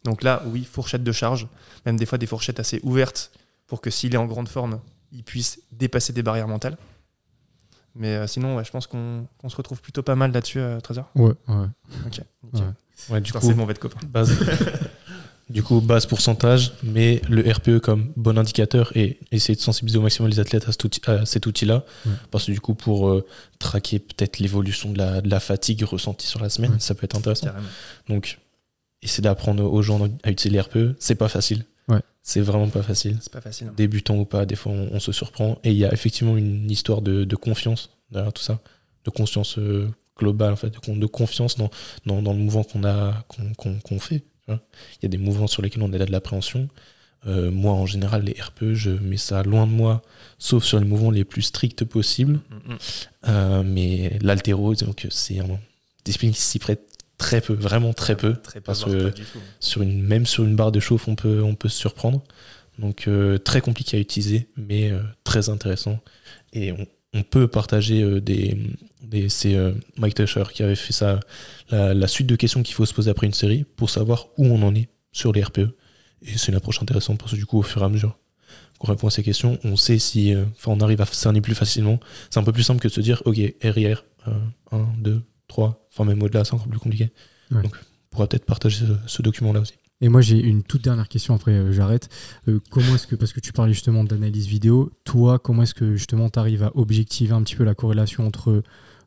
Donc là, oui, fourchette de charge, même des fois des fourchettes assez ouvertes pour que s'il est en grande forme, il puisse dépasser des barrières mentales. Mais euh, sinon, je pense qu'on se retrouve plutôt pas mal là-dessus, euh, Trésor. Ouais, ouais. Ok. Ouais. du coup, c'est mauvais copain. Base, du coup, base pourcentage, mais le RPE comme bon indicateur et essayer de sensibiliser au maximum les athlètes à, cet outil-là. Parce que du coup, pour euh, traquer peut-être l'évolution de la, de la, fatigue ressentie sur la semaine, ça peut être intéressant. Donc, essayer d'apprendre aux gens à utiliser les RPE, c'est pas facile. C'est vraiment pas facile. C'est pas facile. Hein. Débutant ou pas, des fois on, se surprend. Et il y a effectivement une histoire de, confiance derrière tout ça, de conscience euh, globale en fait, de, confiance dans, dans, le mouvement qu'on a qu'on fait. Il y a des mouvements sur lesquels on a de l'appréhension. moi, en général, les RPE, je mets ça loin de moi, sauf sur les mouvements les plus stricts possibles. Mm, mais l'altéro, c'est un discipline qui s'y prête très peu, vraiment très peu. parce que sur une, même sur une barre de chauffe, on peut, on peut se surprendre. Donc très compliqué à utiliser, mais très intéressant. Et on, on peut partager euh, des, des c'est euh, Mike Tusher qui avait fait ça la, suite de questions qu'il faut se poser après une série pour savoir où on en est sur les RPE et c'est une approche intéressante parce que du coup au fur et à mesure qu'on répond à ces questions on sait si euh, enfin on arrive à cerner plus facilement c'est un peu plus simple que de se dire ok RIR 1 2 3 enfin même au-delà c'est encore plus compliqué. Donc on pourra peut-être partager ce document là aussi. Et moi, j'ai une toute dernière question, après euh, j'arrête. Euh, comment est-ce que, parce que tu parlais justement d'analyse vidéo, toi, comment est-ce que justement tu arrives à objectiver un petit peu la corrélation entre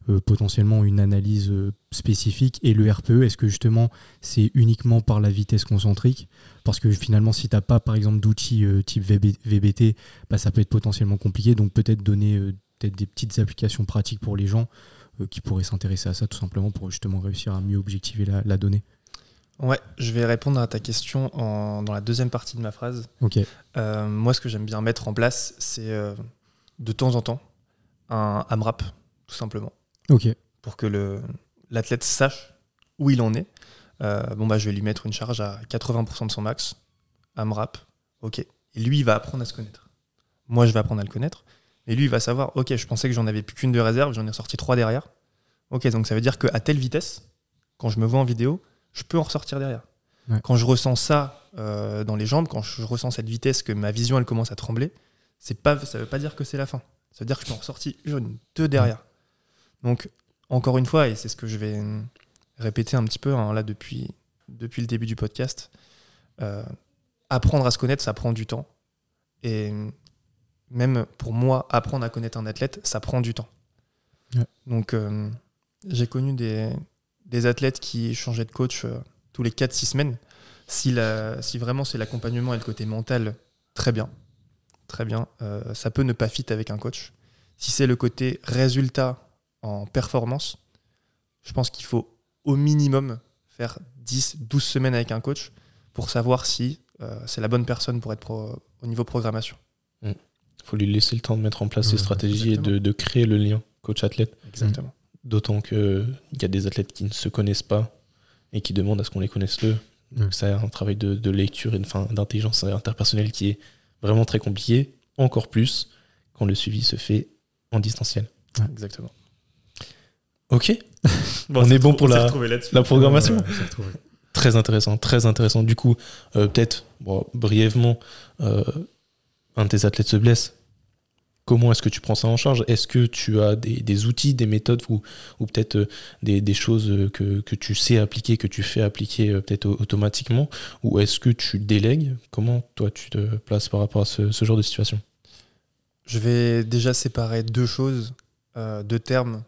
euh, potentiellement une analyse spécifique et le RPE Est-ce que justement c'est uniquement par la vitesse concentrique? Parce que finalement, si tu n'as pas par exemple d'outils type VBT, bah, ça peut être potentiellement compliqué. Donc peut-être donner peut-être des petites applications pratiques pour les gens qui pourraient s'intéresser à ça tout simplement pour justement réussir à mieux objectiver la donnée. Ouais, je vais répondre à ta question dans la deuxième partie de ma phrase. Ok. Euh, moi, ce que j'aime bien mettre en place, c'est euh, de temps en temps un AMRAP, tout simplement. Ok. Pour que l'athlète sache où il en est. Euh, bon, bah, je vais lui mettre une charge à 80% de son max. AMRAP. Ok. Et lui, il va apprendre à se connaître. Moi, je vais apprendre à le connaître. Et lui, il va savoir, ok, je pensais que j'en avais plus qu'une de réserve, j'en ai sorti trois derrière. Ok, donc ça veut dire qu'à telle vitesse, quand je me vois en vidéo, je peux en ressortir derrière. Quand je ressens ça euh, dans les jambes, quand je ressens cette vitesse que ma vision elle commence à trembler, c'est pas, ça veut pas dire que c'est la fin. Ça veut dire que je peux en ressortir une, deux derrière. Donc, encore une fois, et c'est ce que je vais répéter un petit peu hein, là depuis, depuis le début du podcast, euh, apprendre à se connaître, ça prend du temps. Et même pour moi, apprendre à connaître un athlète, ça prend du temps. Donc, euh, j'ai connu des, des athlètes qui changeaient de coach euh, tous les 4-6 semaines. Si, la, si vraiment c'est l'accompagnement et le côté mental, très bien. Très bien. Euh, ça peut ne pas fit avec un coach. Si c'est le côté résultat en performance, je pense qu'il faut au minimum faire 10, 12 semaines avec un coach pour savoir si euh, c'est la bonne personne pour être au niveau programmation. Mm. Faut lui laisser le temps de mettre en place ses stratégies et de, de, créer le lien coach-athlète. Exactement. D'autant qu'il y a des athlètes qui ne se connaissent pas et qui demandent à ce qu'on les connaisse le. Donc ça un travail de, lecture et d'intelligence interpersonnelle qui est vraiment très compliqué, encore plus quand le suivi se fait en distanciel. exactement. Ok. on est bon pour la, la programmation. très intéressant, très intéressant. Du coup, euh, peut-être brièvement, euh, un de tes athlètes se blesse. Comment est-ce que tu prends ça en charge? Est-ce que tu as des, outils, des méthodes ou, ou peut-être euh, des, choses euh, que, tu sais appliquer, que tu fais appliquer euh, peut-être automatiquement? Ou est-ce que tu délègues? Comment toi tu te places par rapport à ce, genre de situation? Je vais déjà séparer deux choses, deux termes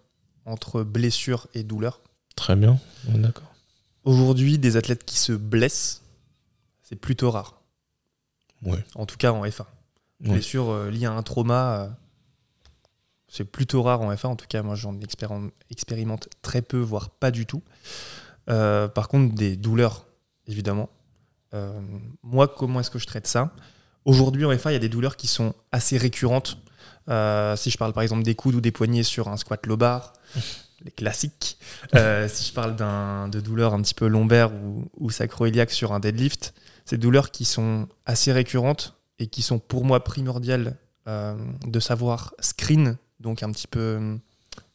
entre blessure et douleur. Très bien, d'accord. Aujourd'hui, des athlètes qui se blessent, c'est plutôt rare. Ouais. En tout cas en F1 blessure euh, liée à un trauma, euh, c'est plutôt rare en F1. En tout cas, moi, j'en expérimente très peu, voire pas du tout. Euh, par contre, des douleurs, évidemment. moi, comment est-ce que je traite ça? Aujourd'hui, en F1, il y a des douleurs qui sont assez récurrentes. si je parle par exemple des coudes ou des poignets sur un squat lobar, les classiques. si je parle de douleurs un petit peu lombaires ou, ou sacro-iliaques sur un deadlift, ces douleurs qui sont assez récurrentes et qui sont pour moi primordiales euh, de savoir screen, donc un petit peu euh,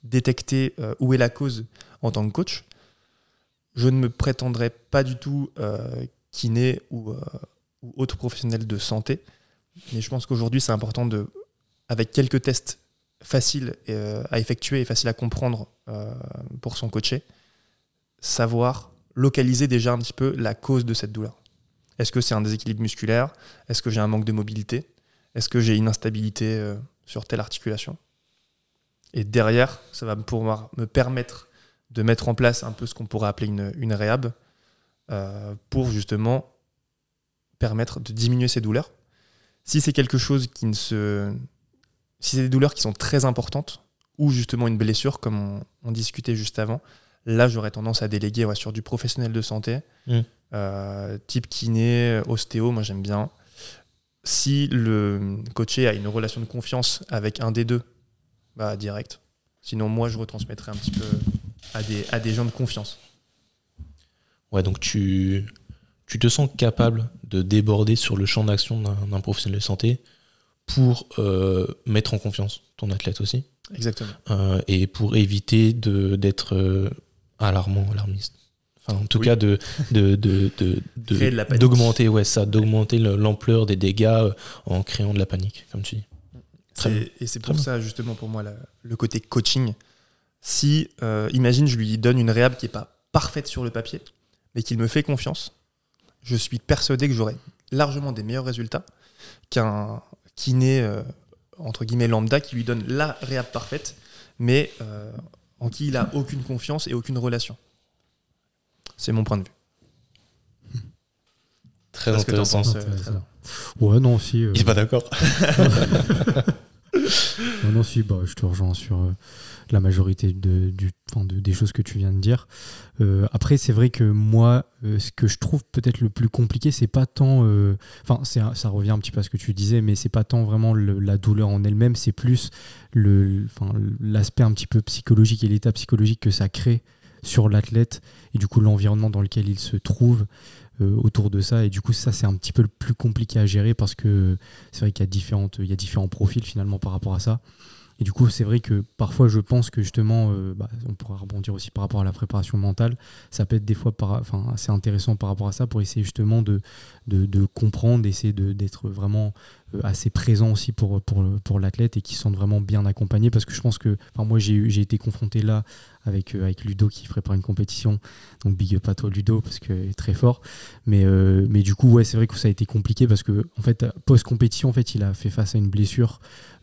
détecter euh, où est la cause en tant que coach. Je ne me prétendrai pas du tout kiné ou, ou autre professionnel de santé, mais je pense qu'aujourd'hui c'est important de, avec quelques tests faciles à effectuer et faciles à comprendre pour son coaché, savoir localiser déjà un petit peu la cause de cette douleur. Est-ce que c'est un déséquilibre musculaire? Est-ce que j'ai un manque de mobilité? Est-ce que j'ai une instabilité euh, sur telle articulation? Et derrière, ça va me permettre de mettre en place un peu ce qu'on pourrait appeler une, une réhab euh, pour justement permettre de diminuer ces douleurs. Si c'est quelque chose qui ne se. Si c'est des douleurs qui sont très importantes, ou justement une blessure, comme on, discutait juste avant, là j'aurais tendance à déléguer sur du professionnel de santé. Mmh. Euh, type kiné, ostéo, moi j'aime bien. si le coaché a une relation de confiance avec un des deux, bah direct. Sinon, moi, je retransmettrai un petit peu à des, à des gens de confiance. Ouais, donc tu, tu te sens capable de déborder sur le champ d'action d'un professionnel de santé pour euh, mettre en confiance ton athlète aussi? Exactement. Euh, et pour éviter d'être euh, alarmant, alarmiste. Enfin, en tout cas, de, de, de, de d'augmenter ouais, ça, d'augmenter l'ampleur des dégâts en créant de la panique, comme tu dis. et c'est pour ça, justement, pour moi, le côté coaching. Si, imagine, je lui donne une réhab qui n'est pas parfaite sur le papier, mais qu'il me fait confiance, je suis persuadé que j'aurai largement des meilleurs résultats qu'un kiné, euh, entre guillemets, lambda, qui lui donne la réhab parfaite, mais euh, en qui il a aucune confiance et aucune relation. C'est mon point de vue. Très intéressant. Que ouais, non, si. Il est pas d'accord. non, si, bah, je te rejoins sur euh, la majorité de, du, de, des choses que tu viens de dire. Euh, après, c'est vrai que moi, euh, ce que je trouve peut-être le plus compliqué, c'est pas tant. Enfin, ça revient un petit peu à ce que tu disais, mais c'est pas tant vraiment la douleur en elle-même, c'est plus l'aspect un petit peu psychologique et l'état psychologique que ça crée sur l'athlète et du coup l'environnement dans lequel il se trouve. Euh, autour de ça. Et du coup, ça, c'est un petit peu le plus compliqué à gérer parce que c'est vrai qu'il y, a il y a différents profils finalement par rapport à ça. Et du coup, c'est vrai que parfois, je pense que justement, euh, bah, on pourra rebondir aussi par rapport à la préparation mentale. Ça peut être des fois assez intéressant par rapport à ça pour essayer justement de, comprendre, d'essayer d'être vraiment assez présent aussi pour, pour, pour l'athlète et qui sente vraiment bien accompagné parce que je pense que enfin, moi j'ai été confronté là avec, euh, avec Ludo qui prépare une compétition. Donc big up à toi Ludo parce qu'il est très fort. Mais, euh, mais du coup ouais c'est vrai que ça a été compliqué parce que en fait post compétition en fait il a fait face à une blessure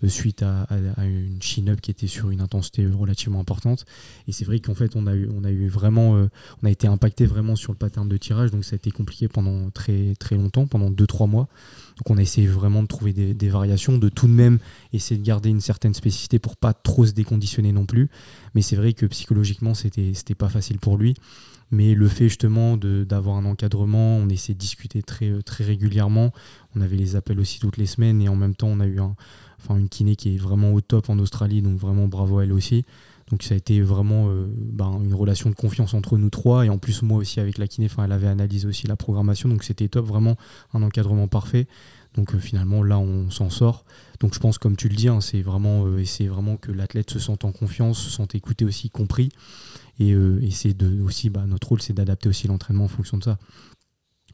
suite à, à, une chin-up qui était sur une intensité relativement importante. Et c'est vrai qu'en fait on a eu, on a eu vraiment on a été impacté vraiment sur le pattern de tirage. Donc ça a été compliqué pendant très très longtemps pendant 2-3 mois donc on a essayé vraiment de trouver des, variations, de tout de même essayer de garder une certaine spécificité pour pas trop se déconditionner non plus. Mais c'est vrai que psychologiquement, c'était, pas facile pour lui. Mais le fait justement d'avoir un encadrement, on essayait de discuter très, régulièrement. On avait les appels aussi toutes les semaines et en même temps, on a eu enfin, une kiné qui est vraiment au top en Australie, donc vraiment bravo à elle aussi. Donc ça a été vraiment euh, ben, une relation de confiance entre nous trois. Et en plus, moi aussi avec la kiné, elle avait analysé aussi la programmation. Donc c'était top, vraiment un encadrement parfait. Donc euh, finalement, là, on s'en sort. Donc je pense, comme tu le dis, hein, c'est vraiment, euh, vraiment que l'athlète se sente en confiance, se sente écouté aussi, compris. Et, c'est de, aussi, bah, notre rôle, c'est d'adapter aussi l'entraînement en fonction de ça.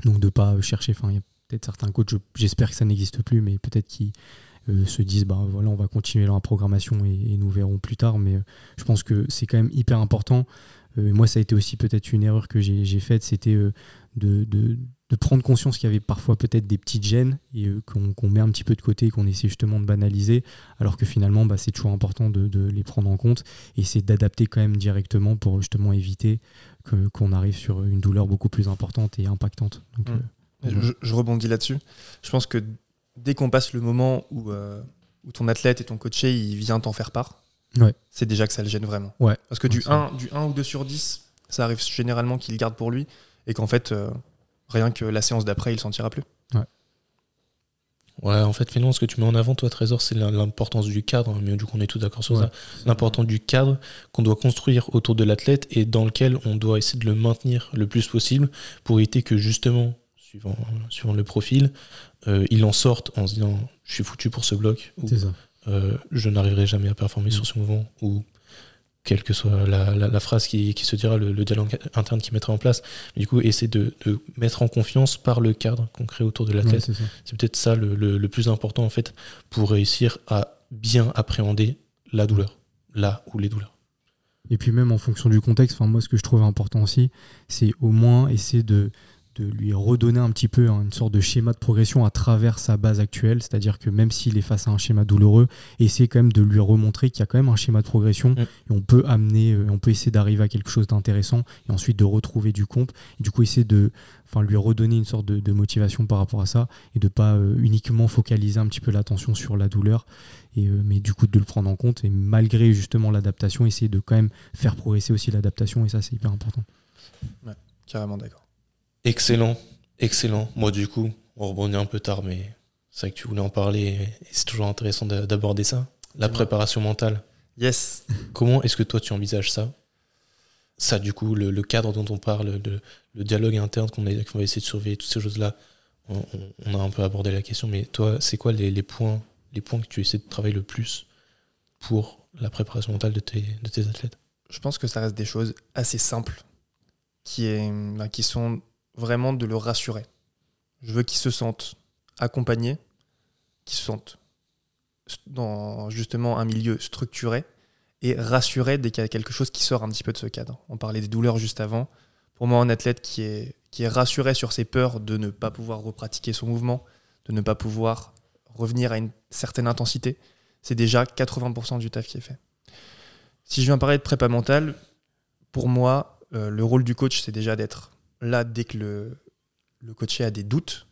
Donc de pas chercher, enfin, il y a peut-être certains coachs, j'espère que ça n'existe plus, mais peut-être qui se disent bah voilà on va continuer dans la programmation et, nous verrons plus tard. Mais euh, je pense que c'est quand même hyper important. Euh, moi ça a été aussi peut-être une erreur que j'ai faite. C'était de, de, de, prendre conscience qu'il y avait parfois peut-être des petites gênes et qu'on met un petit peu de côté qu'on essaie justement de banaliser alors que finalement bah, c'est toujours important de, de, les prendre en compte et c'est d'adapter quand même directement pour justement éviter qu'on arrive sur une douleur beaucoup plus importante et impactante. Donc, mmh. je, je, rebondis là-dessus. Je pense que dès qu'on passe le moment où, euh, où ton athlète et ton coaché il vient t'en faire part, c'est déjà que ça le gêne vraiment. Ouais. Parce que du 1, du 1 ou 2 sur 10, ça arrive généralement qu'il garde pour lui et qu'en fait, euh, rien que la séance d'après, il s'en tirera plus. Ouais. Ouais, en fait, finalement, ce que tu mets en avant, toi, Trésor, c'est l'importance du cadre. Mais du coup, on est tous d'accord sur ça. L'importance du cadre qu'on doit construire autour de l'athlète et dans lequel on doit essayer de le maintenir le plus possible pour éviter que, justement, suivant, suivant le profil, euh, il en sorte en se disant je suis foutu pour ce bloc, ou euh, je n'arriverai jamais à performer sur mm. ce mouvement, ou quelle que soit la, phrase qui, se dira, le, dialogue interne qui mettra en place. du coup, essayer de, mettre en confiance par le cadre qu'on crée autour de l'athlète. c'est peut-être ça le, plus important en fait pour réussir à bien appréhender la douleur, là ou les douleurs. Et puis même en fonction du contexte, moi ce que je trouve important aussi, c'est au moins essayer de, de lui redonner un petit peu une sorte de schéma de progression à travers sa base actuelle, c'est-à-dire que même s'il est face à un schéma douloureux, essayer quand même de lui remontrer qu'il y a quand même un schéma de progression mm. et on peut amener, euh, on peut essayer d'arriver à quelque chose d'intéressant et ensuite de retrouver du comp. Et du coup, essayer de, enfin, lui redonner une sorte de, motivation par rapport à ça et de pas euh, uniquement focaliser un petit peu l'attention sur la douleur. Et, euh, mais du coup de le prendre en compte et malgré justement l'adaptation, essayer de quand même faire progresser aussi l'adaptation et ça c'est hyper important. Ouais, carrément d'accord. Excellent, excellent. Moi, du coup, on rebondit un peu tard, mais C'est vrai que tu voulais en parler et c'est toujours intéressant d'aborder ça. La préparation mentale. Yes. Comment est-ce que toi tu envisages ça? Ça, du coup, le, cadre dont on parle, le, dialogue interne qu'on va essayer de surveiller, toutes ces choses-là, on, a un peu abordé la question, mais toi, c'est quoi les, points, les points que tu essaies de travailler le plus pour la préparation mentale de tes, de tes athlètes? Je pense que ça reste des choses assez simples qui, est, bah, qui sont vraiment de le rassurer. Je veux qu'ils se sentent accompagnés, qu'ils se sentent dans justement un milieu structuré et rassurés dès qu'il y a quelque chose qui sort un petit peu de ce cadre. On parlait des douleurs juste avant. Pour moi, un athlète qui est, qui est rassuré sur ses peurs de ne pas pouvoir repratiquer son mouvement, de ne pas pouvoir revenir à une certaine intensité, c'est déjà 80% du taf qui est fait. Si je viens parler de prépa mentale, pour moi, euh, le rôle du coach, c'est déjà d'être là dès que le, le coaché a des doutes.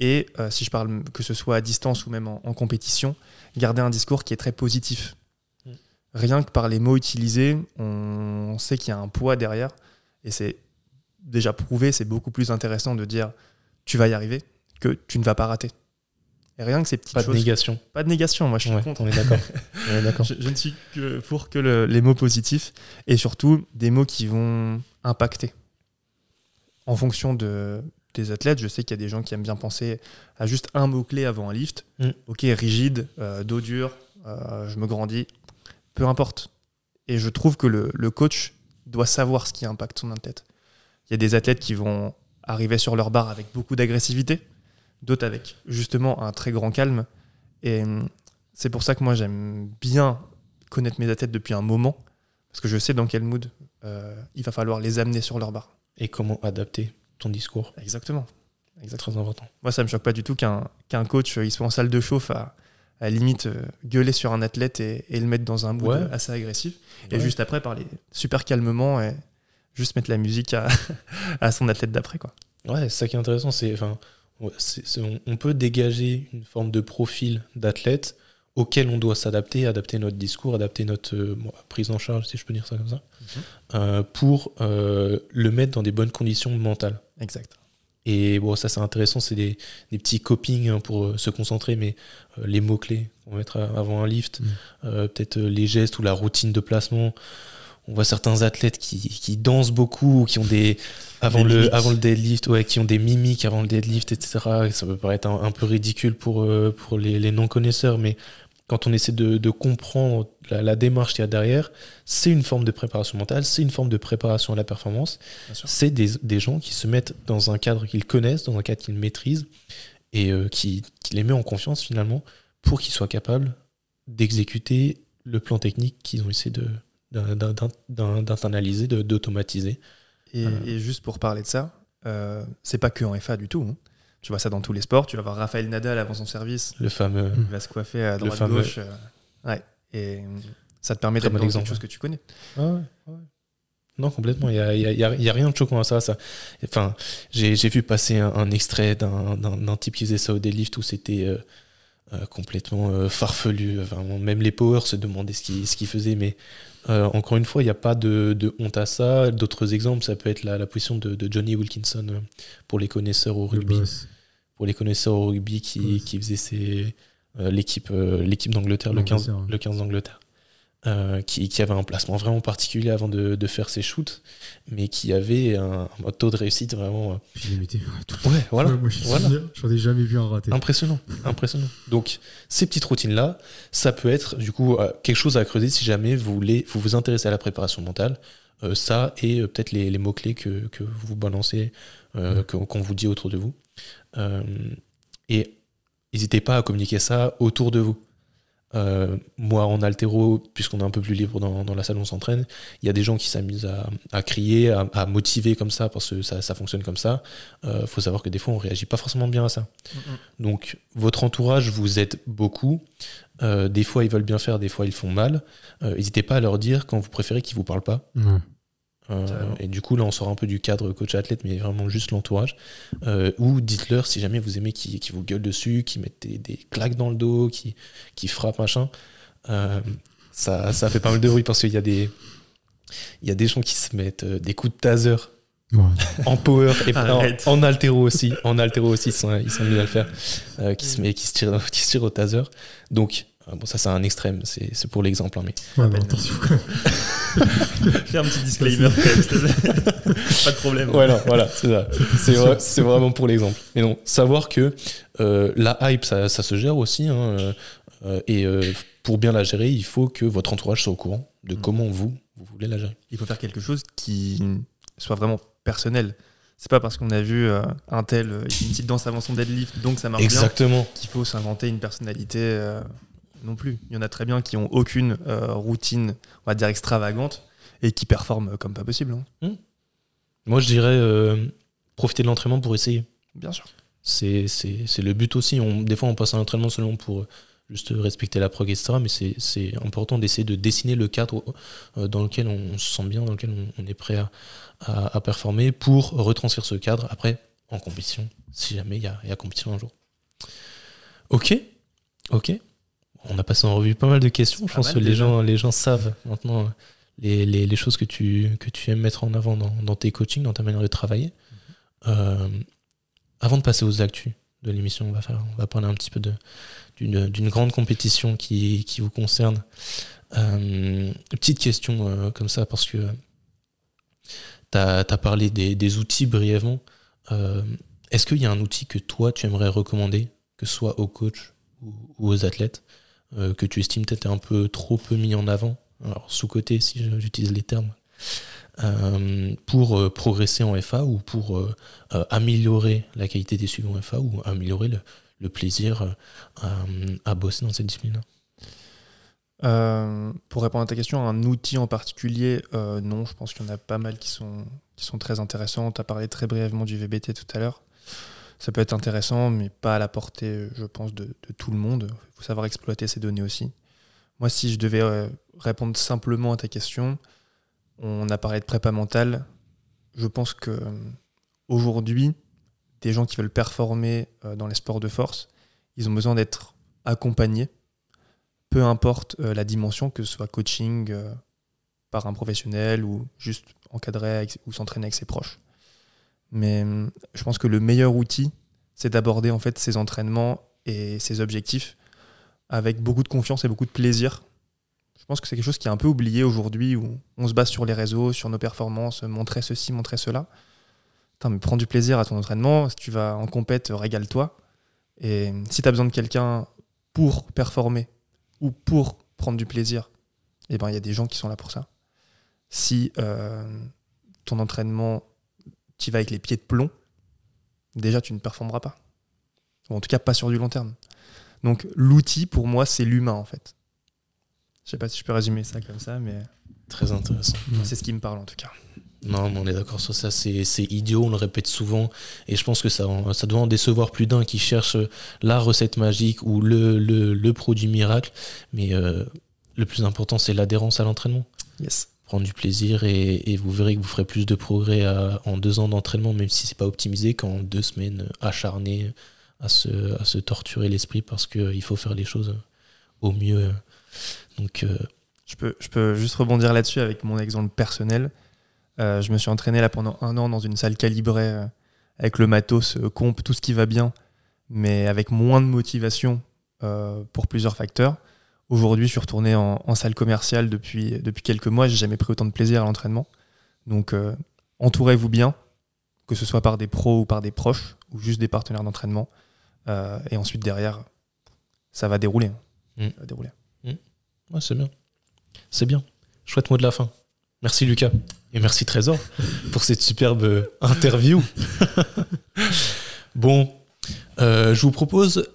Et euh, si je parle que ce soit à distance ou même en, compétition, garder un discours qui est très positif. Mm. Rien que par les mots utilisés, on, sait qu'il y a un poids derrière. Et c'est déjà prouvé, c'est beaucoup plus intéressant de dire tu vas y arriver que tu ne vas pas rater. Et rien que ces petites choses. Pas de négation. Pas de négation, moi je suis contre. On est d'accord. je, je, ne suis que pour que les mots positifs et surtout des mots qui vont impacter en fonction de, des athlètes, je sais qu'il y a des gens qui aiment bien penser à juste un mot-clé avant un lift. Mm. Ok, rigide, euh, dos dur, euh, je me grandis, peu importe. Et je trouve que le, coach doit savoir ce qui impacte son athlète. Il y a des athlètes qui vont arriver sur leur barre avec beaucoup d'agressivité, d'autres avec justement un très grand calme. Et hum, c'est pour ça que moi j'aime bien connaître mes athlètes depuis un moment, parce que je sais dans quel mood euh, il va falloir les amener sur leur barre et comment adapter ton discours. Exactement. Exactement. Très important. Moi, ça me choque pas du tout qu'un coach euh, il soit en salle de chauffe à, à limite euh, gueuler sur un athlète et, et, le mettre dans un mood assez agressif. Et juste après, parler super calmement et juste mettre la musique à, à son athlète d'après. quoi. Ouais, c'est ça qui est intéressant. C'est, enfin, on, peut dégager une forme de profil d'athlète auquel on doit s'adapter, adapter notre discours, adapter notre euh, prise en charge, si je peux dire ça comme ça, mhm. euh, pour euh, le mettre dans des bonnes conditions mentales. Exact. Et bon, ça c'est intéressant, c'est des, des, petits copings hein, pour se concentrer, mais les mots-clés qu'on va mettre avant un lift, mhm. peut-être les gestes ou la routine de placement. On voit certains athlètes qui, qui dansent beaucoup, qui ont des, avant, le, avant le deadlift, ouais, qui ont des mimiques avant le deadlift, etc. Ça peut paraître un, peu ridicule pour, pour les, les non-connaisseurs, mais quand on essaie de, comprendre la, démarche qu'il y a derrière, c'est une forme de préparation mentale, c'est une forme de préparation à la performance. C'est des, gens qui se mettent dans un cadre qu'ils connaissent, dans un cadre qu'ils maîtrisent, et euh, qui, les met en confiance finalement pour qu'ils soient capables d'exécuter le plan technique qu'ils ont essayé d'internaliser, d'automatiser. Et, et, juste pour parler de ça, euh, c'est pas que en FA du tout. Hein. Tu vois ça dans tous les sports. Tu vas voir Raphaël Nadal avant son service. Le fameux. Il va se coiffer à droite fameux... gauche. Euh, ouais. Et ça te permet d'être dans quelque chose que tu connais. Ah ouais, Non, complètement. Il n'y a, y a, y a, rien de choquant à ça. ça. Enfin, j'ai vu passer un, extrait d'un type qui faisait ça au deadlift où c'était euh, euh, complètement farfelu. Enfin, même les powers se demandaient ce qu'ils ce faisaient. Mais encore une fois, il n'y a pas de, de, honte à ça. D'autres exemples, ça peut être la, la position de, de, Johnny Wilkinson pour les connaisseurs au rugby pour les connaisseurs au rugby qui, qui faisait euh, l'équipe euh, l'équipe d'Angleterre, le 15, le 15 d'Angleterre. Euh, qui, qui, avait un placement vraiment particulier avant de, de, faire ses shoots, mais qui avait un, taux de réussite vraiment. Puis il tout Ouais, voilà. voilà. J'en ai jamais vu un raté. Impressionnant, impressionnant. Donc, ces petites routines-là, ça peut être du coup quelque chose à creuser si jamais vous voulez vous, vous intéressez à la préparation mentale. ça et peut-être les, les mots-clés que, que, vous balancez, qu'on vous dit autour de vous. Euh, et n'hésitez pas à communiquer ça autour de vous. Euh, moi en altéro, puisqu'on est un peu plus libre dans, dans la salle où on s'entraîne, il y a des gens qui s'amusent à, à, crier, à, motiver comme ça, parce que ça, ça fonctionne comme ça. Il euh, faut savoir que des fois, on réagit pas forcément bien à ça. Donc, votre entourage vous aide beaucoup. des fois, ils veulent bien faire, des fois, ils font mal. N'hésitez pas à leur dire quand vous préférez qu'ils vous parlent pas. Euh, et du coup, là, on sort un peu du cadre coach-athlète, mais vraiment juste l'entourage. Euh, ou dites-leur si jamais vous aimez qui, qui vous gueule dessus, qui mettent des, claques dans le dos, qui, qui frappent, machin. Euh, ça, ça fait pas mal de bruit parce qu'il y, a des, il y a des gens qui se mettent des coups de taser En power et en, altéro aussi. En altéro aussi, ils sont, ils sont mis à le faire. Euh, qui, se met, qui, se tire, qui se tire au taser. Donc, euh, bon, ça, c'est un extrême. C'est pour l'exemple. Hein, mais... Ouais, bah, attention. Fais un petit disclaimer. Pas de problème. Voilà, voilà c'est ça. C'est vraiment pour l'exemple. Mais non, savoir que euh, la hype, ça, ça, se gère aussi. Hein, et pour bien la gérer, il faut que votre entourage soit au courant de mm. comment vous, vous voulez la gérer. Il faut faire quelque chose qui soit vraiment personnel. C'est pas parce qu'on a vu euh, un tel, euh, une petite danse avant son deadlift, donc ça marche Exactement. qu'il faut s'inventer une personnalité euh, non plus. Il y en a très bien qui ont aucune routine, on va dire extravagante, et qui performent comme pas possible. Hein. Hmm. Moi, je dirais profiter de l'entraînement pour essayer. Bien sûr. C'est le but aussi. On, des fois, on passe un entraînement seulement pour juste respecter la prog, etc. Mais c'est important d'essayer de dessiner le cadre dans lequel on, se sent bien, dans lequel on, on est prêt à, à, performer pour retranscrire ce cadre après en compétition, si jamais il y, a, compétition un jour. Ok, ok. On a passé en revue pas mal de questions. Je pense que les gens, les gens savent maintenant les, les, choses que tu, que tu aimes mettre en avant dans, tes coachings, dans ta manière de travailler. Mhm. Euh, avant de passer aux actus de l'émission, on va faire, on va parler un petit peu d'une grande compétition qui, qui vous concerne. Euh, petite question euh, comme ça, parce que tu as, parlé des, outils brièvement. Euh, est-ce qu'il y a un outil que toi, tu aimerais recommander, que ce soit aux coachs ou, aux athlètes, euh, que tu estimes peut-être un peu trop peu mis en avant, alors sous-côté si j'utilise les termes, euh, pour progresser en FA ou pour améliorer la qualité des suivis en FA ou améliorer le, plaisir à bosser dans cette discipline-là? Euh, pour répondre à ta question, un outil en particulier, euh, non, je pense qu'il y en a pas mal qui sont, qui sont très intéressants. Tu as parlé très brièvement du VBT tout à l'heure. Ça peut être intéressant, mais pas à la portée, je pense, de, tout le monde. Il faut savoir exploiter ces données aussi. Moi, si je devais euh, répondre simplement à ta question, on a parlé de prépa mentale. Je pense que aujourd'hui, des gens qui veulent performer dans les sports de force, ils ont besoin d'être accompagnés peu importe euh, la dimension, que ce soit coaching euh, par un professionnel ou juste encadrer ou s'entraîner avec ses proches. Mais hum, je pense que le meilleur outil, c'est d'aborder en fait ses entraînements et ses objectifs avec beaucoup de confiance et beaucoup de plaisir. Je pense que c'est quelque chose qui est un peu oublié aujourd'hui où on se base sur les réseaux, sur nos performances, montrer ceci, montrer cela. mais prends du plaisir à ton entraînement. Si tu vas en compète, régale-toi. Et si tu as besoin de quelqu'un pour performer ou pour prendre du plaisir, eh ben, il y a des gens qui sont là pour ça. Si euh, ton entraînement, tu vas avec les pieds de plomb, déjà tu ne performeras pas. en tout cas, pas sur du long terme. Donc l'outil, pour moi, c'est l'humain, en fait. Je sais pas si je peux résumer ça comme ça, mais... Très intéressant. C'est ce qui me parle, en tout cas. Non, on est d'accord sur ça, c'est idiot, on le répète souvent, et je pense que ça, ça doit en décevoir plus d'un qui cherche la recette magique ou le, le, produit miracle, mais euh, le plus important c'est l'adhérence à l'entraînement. Yes. Prendre du plaisir et, vous verrez que vous ferez plus de progrès en deux ans d'entraînement, même si c'est pas optimisé, qu'en deux semaines acharnées à se, à se torturer l'esprit parce qu'il faut faire les choses au mieux. Donc, euh, je, peux, je peux juste rebondir là-dessus avec mon exemple personnel. Euh, je me suis entraîné là pendant un an dans une salle calibrée euh, avec le matos, euh, comp, tout ce qui va bien, mais avec moins de motivation pour plusieurs facteurs. Aujourd'hui, je suis retourné en, salle commerciale depuis, depuis quelques mois. J'ai jamais pris autant de plaisir à l'entraînement. Donc, entourez-vous bien, que ce soit par des pros ou par des proches, ou juste des partenaires d'entraînement. et ensuite, derrière, ça va dérouler. Mmh. Ça va dérouler. Mmh. c'est bien. C'est bien. Chouette mot de la fin. Merci Lucas. Et merci Trésor pour cette superbe interview. bon, euh, je vous propose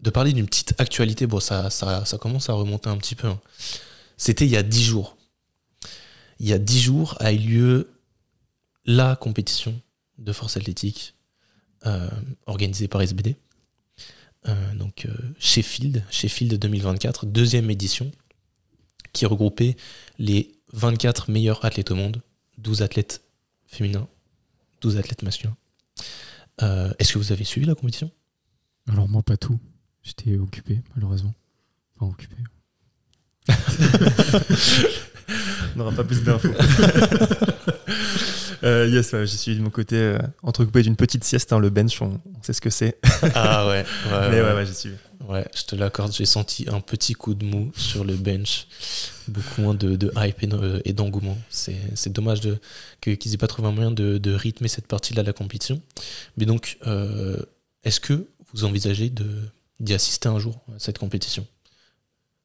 de parler d'une petite actualité. Bon, ça, ça, commence à remonter un petit peu. Hein. C'était il y a dix jours. Il y a dix jours a eu lieu la compétition de force athlétique euh, organisée par SBD. Euh, donc Sheffield, Sheffield 2024, deuxième édition, qui regroupait les 24 meilleurs athlètes au monde, 12 athlètes féminins, 12 athlètes masculins. Euh, est-ce que vous avez suivi la compétition? Alors moi pas tout. J'étais occupé malheureusement. Enfin occupé. On n'aura pas plus d'infos. Euh, yes, j'y suis de mon côté, euh, entrecoupé d'une petite sieste, hein, le bench, on, sait ce que c'est. ah ouais, Mais ouais, ouais, j'y suis. Ouais, je te l'accorde, j'ai senti un petit coup de mou sur le bench, beaucoup moins de, de hype et, d'engouement. C'est dommage de, qu'ils aient pas trouvé un moyen de, de rythmer cette partie-là de la compétition. Mais donc, euh, est-ce que vous envisagez d'y assister un jour à cette compétition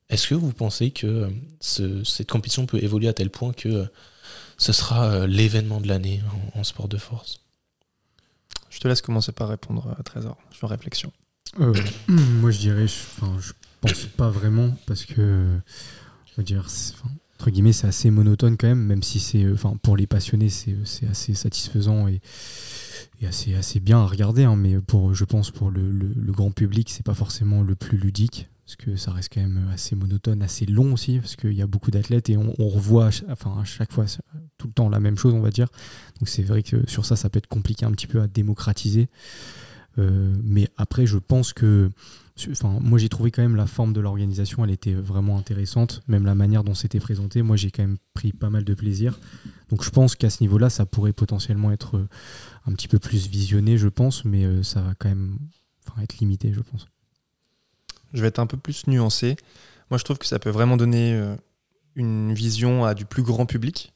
Est-ce que vous pensez que euh, cette compétition peut évoluer à tel point que euh, ce sera euh, l'événement de l'année en, sport de force? Je te laisse commencer par répondre à Trésor. Je suis en réflexion. moi, je dirais, je, je pense pas vraiment parce que, on va dire, entre guillemets, c'est assez monotone quand même, même si c'est, enfin, pour les passionnés, c'est assez satisfaisant et assez, assez bien à regarder, hein, mais pour, je pense pour le, le, grand public, c'est pas forcément le plus ludique, parce que ça reste quand même assez monotone, assez long aussi, parce qu'il y a beaucoup d'athlètes et on, revoit enfin, à chaque fois tout le temps la même chose, on va dire. Donc c'est vrai que sur ça, ça peut être compliqué un petit peu à démocratiser. Euh, mais après, je pense que Enfin, moi j'ai trouvé quand même la forme de l'organisation, elle était vraiment intéressante, même la manière dont c'était présenté. Moi j'ai quand même pris pas mal de plaisir. Donc je pense qu'à ce niveau-là, ça pourrait potentiellement être euh, un petit peu plus visionné, je pense, mais euh, ça va quand même être limité, je pense. Je vais être un peu plus nuancé. Moi je trouve que ça peut vraiment donner euh, une vision à du plus grand public.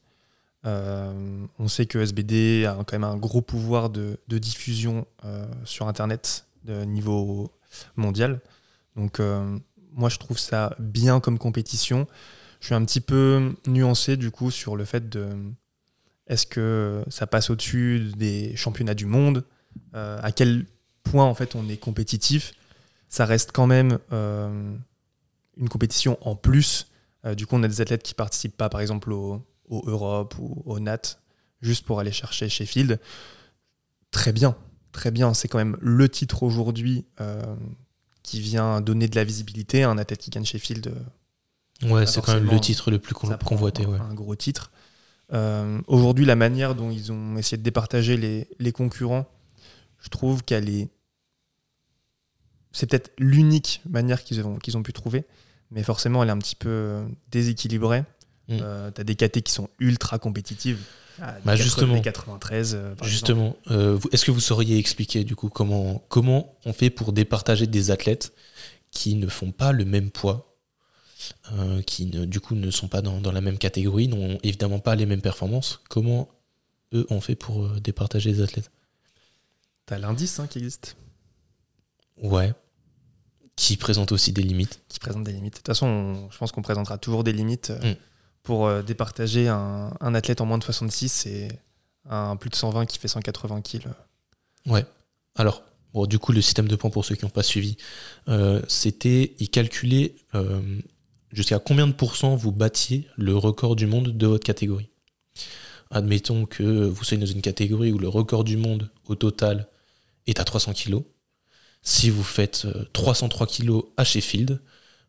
on sait que SBD a quand même un gros pouvoir de, de diffusion sur Internet de niveau mondial. Donc euh, moi je trouve ça bien comme compétition. Je suis un petit peu nuancé du coup sur le fait de est-ce que ça passe au-dessus des championnats du monde? Euh, À quel point en fait on est compétitif? Ça reste quand même euh, une compétition en plus. du coup on a des athlètes qui participent pas par exemple au, au Europe ou au NAT juste pour aller chercher Sheffield. Très bien, très bien. C'est quand même le titre aujourd'hui euh, qui vient donner de la visibilité à un athlète qui gagne Sheffield. Euh, ouais, c'est quand même le titre le plus convoité. Un, ouais. un gros titre. Euh, aujourd'hui, la manière dont ils ont essayé de départager les, les concurrents, je trouve qu'elle est. C'est peut-être l'unique manière qu'ils ont, qu'ils ont pu trouver, mais forcément, elle est un petit peu déséquilibrée. Mm. tu as des KT qui sont ultra compétitives. Ah, bah justement, 93. Euh, justement, euh, est-ce que vous sauriez expliquer du coup comment, comment on fait pour départager des athlètes qui ne font pas le même poids, euh, qui ne, du coup ne sont pas dans, dans la même catégorie, n'ont évidemment pas les mêmes performances? Comment eux ont fait pour départager les athlètes? T'as l'indice hein, qui existe. Ouais. Qui présente aussi des limites. Qui présente des limites. De toute façon, je pense qu'on présentera toujours des limites. Mm pour euh, départager un, athlète en moins de 66 et un plus de 120 qui fait 180 kg. Ouais. Alors, bon, du coup, le système de points pour ceux qui n'ont pas suivi, euh, c'était, il calculait euh, jusqu'à combien de pourcents vous battiez le record du monde de votre catégorie. Admettons que vous soyez dans une catégorie où le record du monde au total est à 300 kg. Si vous faites 303 kg à Sheffield,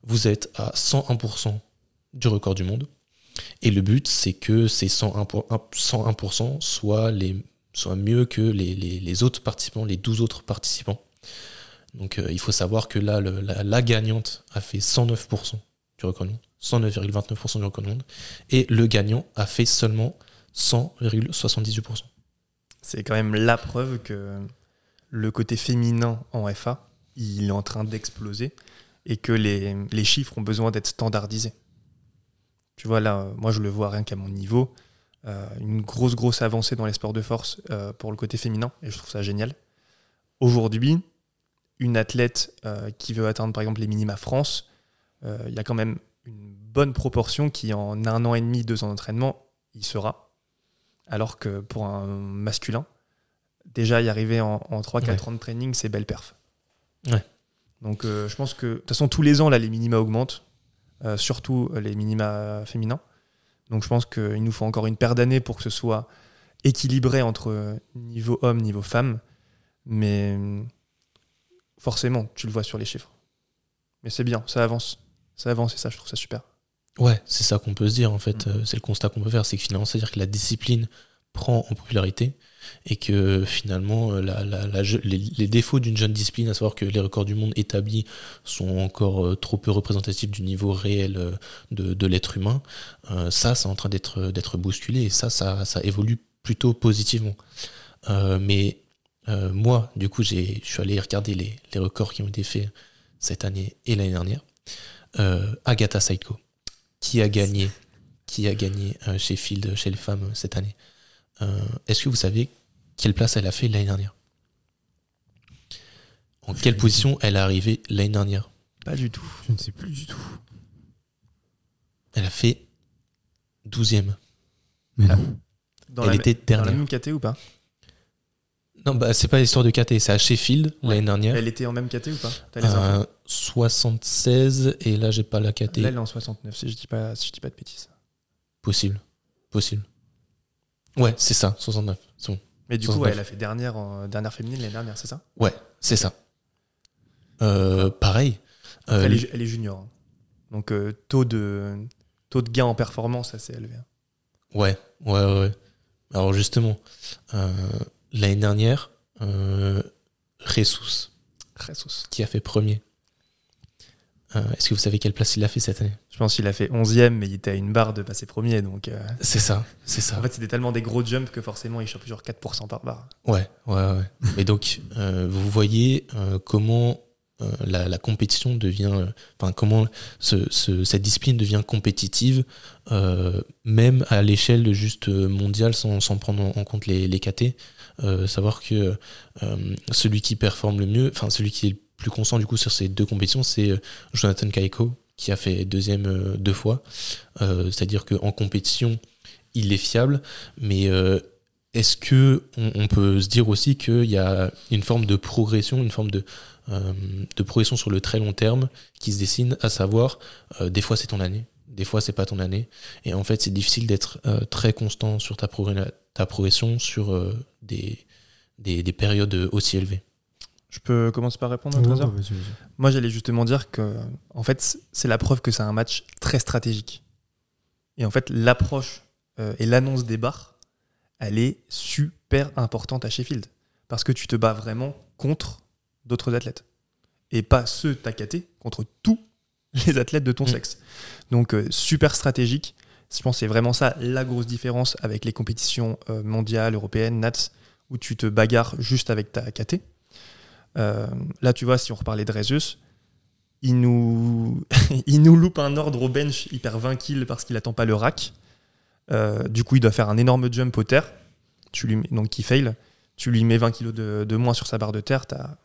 vous êtes à 101% du record du monde. Et le but, c'est que ces 101%, soient, les, soient mieux que les, autres participants, les 12 autres participants. Donc euh, il faut savoir que là, la, gagnante a fait 109% du record monde, 109,29% du record du monde, et le gagnant a fait seulement 100,78%. C'est quand même la preuve que le côté féminin en FA, il est en train d'exploser et que les chiffres ont besoin d'être standardisés. Tu vois, là, moi, je le vois rien qu'à mon niveau. Euh, une grosse, grosse avancée dans les sports de force euh, pour le côté féminin, et je trouve ça génial. Aujourd'hui, une athlète euh, qui veut atteindre, par exemple, les minima France, il y a quand même une bonne proportion qui, en un an et demi, deux ans d'entraînement, y sera. Alors que pour un masculin, déjà y arriver en, 3-4 ans de training, c'est belle perf. Ouais. Donc je pense que, de toute façon, tous les ans, là, les minima augmentent. Euh, surtout les minima féminins. Donc je pense qu'il nous faut encore une paire d'années pour que ce soit équilibré entre niveau homme, niveau femme. Mais forcément, tu le vois sur les chiffres. Mais c'est bien, ça avance. Ça avance et ça, je trouve ça super. Ouais, c'est ça qu'on peut se dire en fait. Mm. Euh, c'est le constat qu'on peut faire. C'est que finalement, c'est-à-dire que la discipline prend en popularité et que finalement euh, les, défauts d'une jeune discipline, à savoir que les records du monde établis sont encore euh, trop peu représentatifs du niveau réel euh, de, l'être humain, ça c'est en train d'être bousculé et ça, ça, évolue plutôt positivement. mais moi, du coup, je suis allé regarder les, records qui ont été faits cette année et l'année dernière. Agatha Saitko, qui a gagné, qui a gagné chez Field, chez les femmes cette année. Est-ce que vous savez quelle place elle a fait l'année dernière? En quelle position elle est arrivée l'année dernière? Pas du tout. Je ne sais plus du tout. Elle a fait 12e. Mais non. Dans elle la, était dans la dernière. même KT ou pas? Non, bah, c'est pas l'histoire de KT, c'est à Sheffield l'année dernière. Elle était en même KT ou pas? T'as les infos? Euh, 76, et là j'ai pas la KT. Là, elle est en 69, si je dis pas, si je dis pas de bêtises. Possible. Possible. Ouais, c'est ça, 69. C'est bon. Mais du coup, 69. ouais, elle a fait dernière, en- dernière féminine l'année dernière, c'est ça? Ouais, c'est ça. Euh, pareil. Euh, elle, est, elle est junior. hein. Donc, euh, taux, de, taux de gain en performance assez élevé. hein. Ouais, ouais, ouais. Alors justement, l'année dernière, Jesus. qui a fait premier. Euh, Est-ce que vous savez quelle place il a fait cette année? Je pense qu'il a fait 11ème, mais il était à une barre de passer premier. Donc, euh, C'est ça, c'est ça. en fait, c'était tellement des gros jumps que forcément, il chope genre 4% par barre. Ouais, ouais, ouais. Et donc, euh, vous voyez comment la, la compétition devient, enfin, comment ce- ce- cette discipline devient compétitive, même à l'échelle juste mondiale, sans, sans prendre en, compte les, les KT. Savoir que celui qui performe le mieux, enfin, celui qui est le plus constant du coup sur ces deux compétitions, c'est euh, Jonathan Kaiko, qui a fait deuxième euh, deux fois. Euh, C'est-à-dire qu'en compétition, il est fiable, mais est-ce que on, peut se dire aussi qu'il y a une forme de progression, une forme de, progression sur le très long terme qui se dessine, à savoir, des fois c'est ton année, des fois c'est pas ton année, et en fait c'est difficile d'être très constant sur ta, ta progression sur des, des périodes aussi élevées. Je peux commencer par répondre à Ouais, Trésor bah. Moi, j'allais justement dire que, en fait, c'est la preuve que c'est un match très stratégique. Et en fait, l'approche euh, et l'annonce des barres, elle est super importante à Sheffield. Parce que tu te bats vraiment contre d'autres athlètes. Et pas ceux tacatés, contre tous les athlètes de ton Mm. sexe. Donc, euh, super stratégique. Je pense que c'est vraiment ça la grosse différence avec les compétitions euh, mondiales, européennes, NATS, où tu te bagarres juste avec ta KT. Euh, là, tu vois, si on reparlait de Rezus, il nous, il nous loupe un ordre au bench, il perd 20 kills parce qu'il attend pas le rack. Euh, du coup, il doit faire un énorme jump au terre, tu lui mets, donc qui fail. Tu lui mets 20 kilos de, de moins sur sa barre de terre, tu as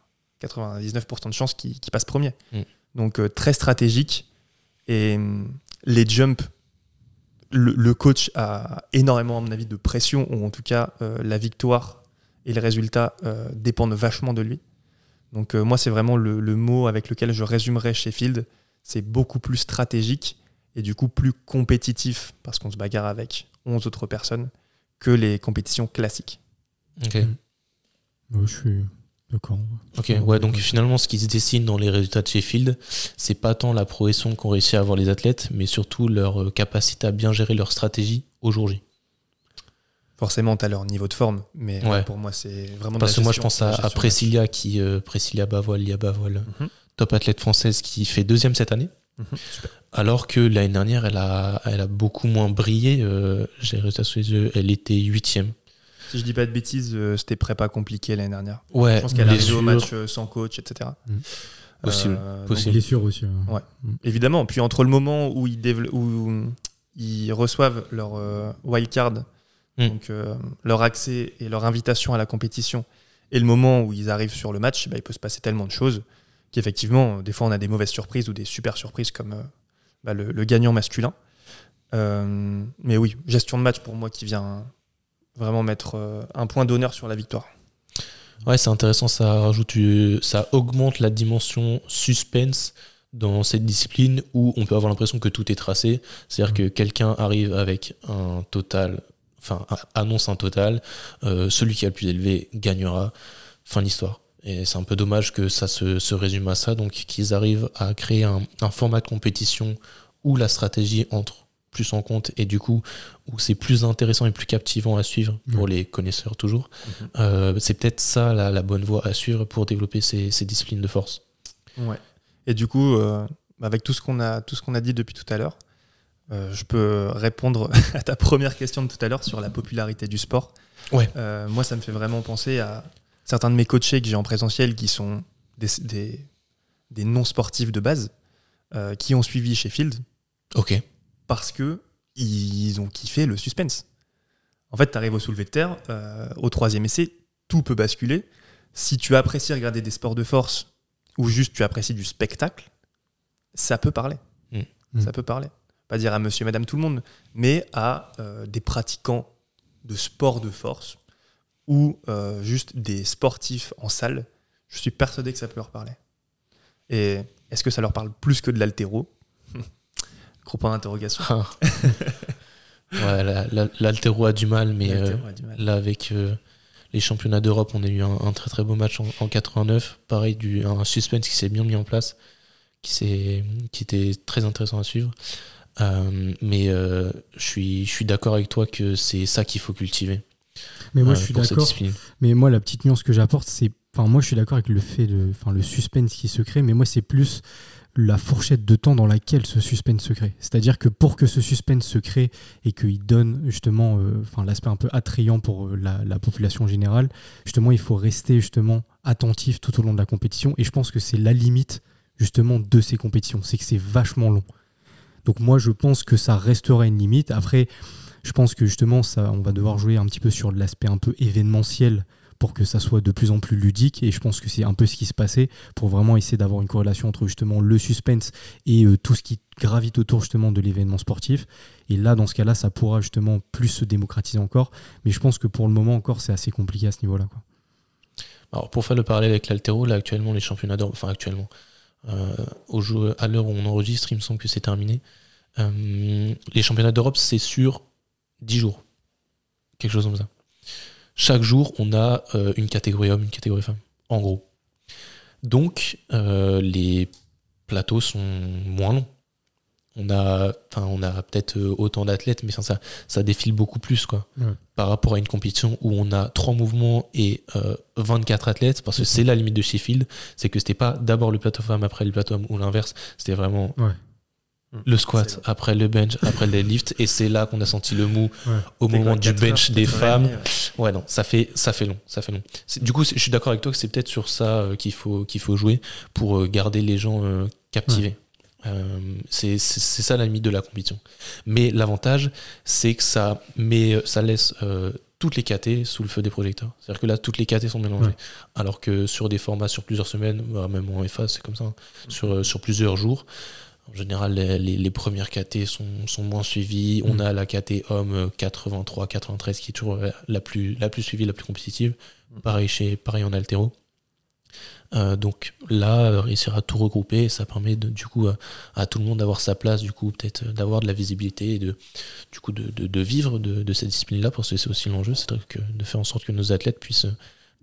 99% de chances qu'il passe premier. Mm. Donc, euh, très stratégique. Et hum, les jumps, le, le coach a énormément, à mon avis, de pression, ou en tout cas, la victoire et le résultat euh, dépendent vachement de lui. Donc euh, moi, c'est vraiment le, le mot avec lequel je résumerais Sheffield. C'est beaucoup plus stratégique et du coup plus compétitif parce qu'on se bagarre avec 11 autres personnes que les compétitions classiques. Ok, Ouais, je suis d'accord. ok, ouais, donc finalement ce qui se dessine dans les résultats de Sheffield, c'est pas tant la progression qu'ont réussi à avoir les athlètes, mais surtout leur euh, capacité à bien gérer leur stratégie au jour J. Forcément, tu as leur niveau de forme, mais Ouais. euh, pour moi, c'est vraiment Parce que moi, je pense à, à. Priscilla, qui, euh, Priscilla Bavoil, Lia Bavoil, Mhm. top athlète française qui fait deuxième cette année. Mhm. Alors que l'année dernière, elle a, elle a beaucoup moins brillé. euh, J'ai résultats sous les yeux, elle était huitième. Si je dis pas de bêtises, euh, c'était prépa compliqué l'année dernière. Ouais, Je pense qu'elle arrivée au match euh, sans coach, etc. Mhm. Possible, donc, possible. Blessure aussi. hein. Ouais. Évidemment. Puis entre le moment où ils, où ils reçoivent leur euh, wildcard, Mm. donc euh, leur accès et leur invitation à la compétition, et le moment où ils arrivent sur le match, bah, il peut se passer tellement de choses qu'effectivement, des fois, on a des mauvaises surprises ou des super surprises comme euh, bah, le, le gagnant masculin. Euh, mais oui, gestion de match pour moi qui vient vraiment mettre un point d'honneur sur la victoire. Ouais, c'est intéressant, ça rajoute, ça augmente la dimension suspense dans cette discipline où on peut avoir l'impression que tout est tracé. C'est-à-dire Mm. que quelqu'un arrive avec un total, enfin, annonce un total, euh, celui qui a le plus élevé gagnera, fin de l'histoire. Et c'est un peu dommage que ça se, se résume à ça, donc qu'ils arrivent à créer un, un format de compétition où la stratégie entre plus en compte et du coup où c'est plus intéressant et plus captivant à suivre pour les connaisseurs toujours. Mhm. Euh, c'est peut-être ça la, la bonne voie à suivre pour développer ces, ces disciplines de force. Ouais. Et du coup, euh, avec tout ce qu'on a, tout ce qu'on a dit depuis tout à l'heure, je peux répondre à ta première question de tout à l'heure sur la popularité du sport. Ouais. moi, ça me fait vraiment penser à certains de mes coachés que j'ai en présentiel qui sont des, des, non-sportifs de base, qui ont suivi Sheffield. Ok. Parce que ils ont kiffé le suspense. En fait, tu arrives au soulevé de terre, au troisième essai, tout peut basculer. Si tu apprécies regarder des sports de force ou juste tu apprécies du spectacle, ça peut parler. Mm. Ça peut parler. Pas dire à monsieur, madame, tout le monde, mais à euh, des pratiquants de sport de force ou euh, juste des sportifs en salle. Je suis persuadé que ça peut leur parler. Et est-ce que ça leur parle plus que de l'altéro? Gros point d'interrogation. Ah. ouais, l'altéro a du mal, mais euh, là, avec les championnats d'Europe, on a eu un, très très beau match en, 89. Pareil, du, un suspense qui s'est bien mis en place, qui, qui était très intéressant à suivre. Euh, mais euh, je suis, je suis d'accord avec toi que c'est ça qu'il faut cultiver. Mais moi, je euh, suis d'accord. Mais moi, la petite nuance que j'apporte, c'est. Enfin, moi, je suis d'accord avec le fait de. Enfin, le suspense qui se crée, mais moi, c'est plus la fourchette de temps dans laquelle ce suspense se crée. C'est-à-dire que pour que ce suspense se crée et qu'il donne justement euh, l'aspect un peu attrayant pour euh, la, population générale, justement, il faut rester justement attentif tout au long de la compétition. Et je pense que c'est la limite justement de ces compétitions, c'est que c'est vachement long. Donc moi, je pense que ça restera une limite. Après, je pense que justement, ça, on va devoir jouer un petit peu sur l'aspect un peu événementiel pour que ça soit de plus en plus ludique. Et je pense que c'est un peu ce qui se passait pour vraiment essayer d'avoir une corrélation entre justement le suspense et euh, tout ce qui gravite autour justement de l'événement sportif. Et là, dans ce cas-là, ça pourra justement plus se démocratiser encore. Mais je pense que pour le moment encore, c'est assez compliqué à ce niveau-là. Alors pour faire le parallèle avec l'altéro, là actuellement les championnats d'Europe, enfin actuellement, au jeu, à l'heure où on enregistre, il me semble que c'est terminé. Euh, les championnats d'Europe, c'est sur 10 jours. Quelque chose comme ça chaque jour, on a euh, une catégorie homme, une catégorie femme, en gros. Donc, euh, les plateaux sont moins longs. On a, on a peut-être euh, autant d'athlètes, mais ça, ça défile beaucoup plus quoi, par rapport à une compétition où on a trois mouvements et 24 athlètes, parce que c'est la limite de Sheffield, c'est que c'était pas d'abord le plateau femme après le plateau homme ou l'inverse, c'était vraiment. Le squat, après le bench, après le lift, et c'est là qu'on a senti le mou au moment du bench des femmes. Ouais. non, ça fait, ça fait long, ça fait long. Du coup, je suis d'accord avec toi que c'est peut-être sur ça euh, qu'il faut, qu'il faut jouer pour euh, garder les gens euh, c'est ça la limite de la compétition. Mais l'avantage, c'est que ça, met, ça laisse toutes les KT sous le feu des projecteurs. C'est-à-dire que là, toutes les KT sont mélangées. Alors que sur des formats sur plusieurs semaines, bah, même en FA, c'est comme ça, hein, sur, sur plusieurs jours, en général, les, premières KT sont, moins suivies. On mm. a la KT homme 83-93 qui est toujours la plus, la plus suivie, la plus compétitive. Mm. Pareil, chez, pareil en altéro. Euh, donc là, réussir à tout regrouper, ça permet du coup à, tout le monde d'avoir sa place, du coup peut-être d'avoir de la visibilité et de, du coup de, vivre de, cette discipline-là, parce que c'est aussi l'enjeu, c'est de faire en sorte que nos athlètes puissent,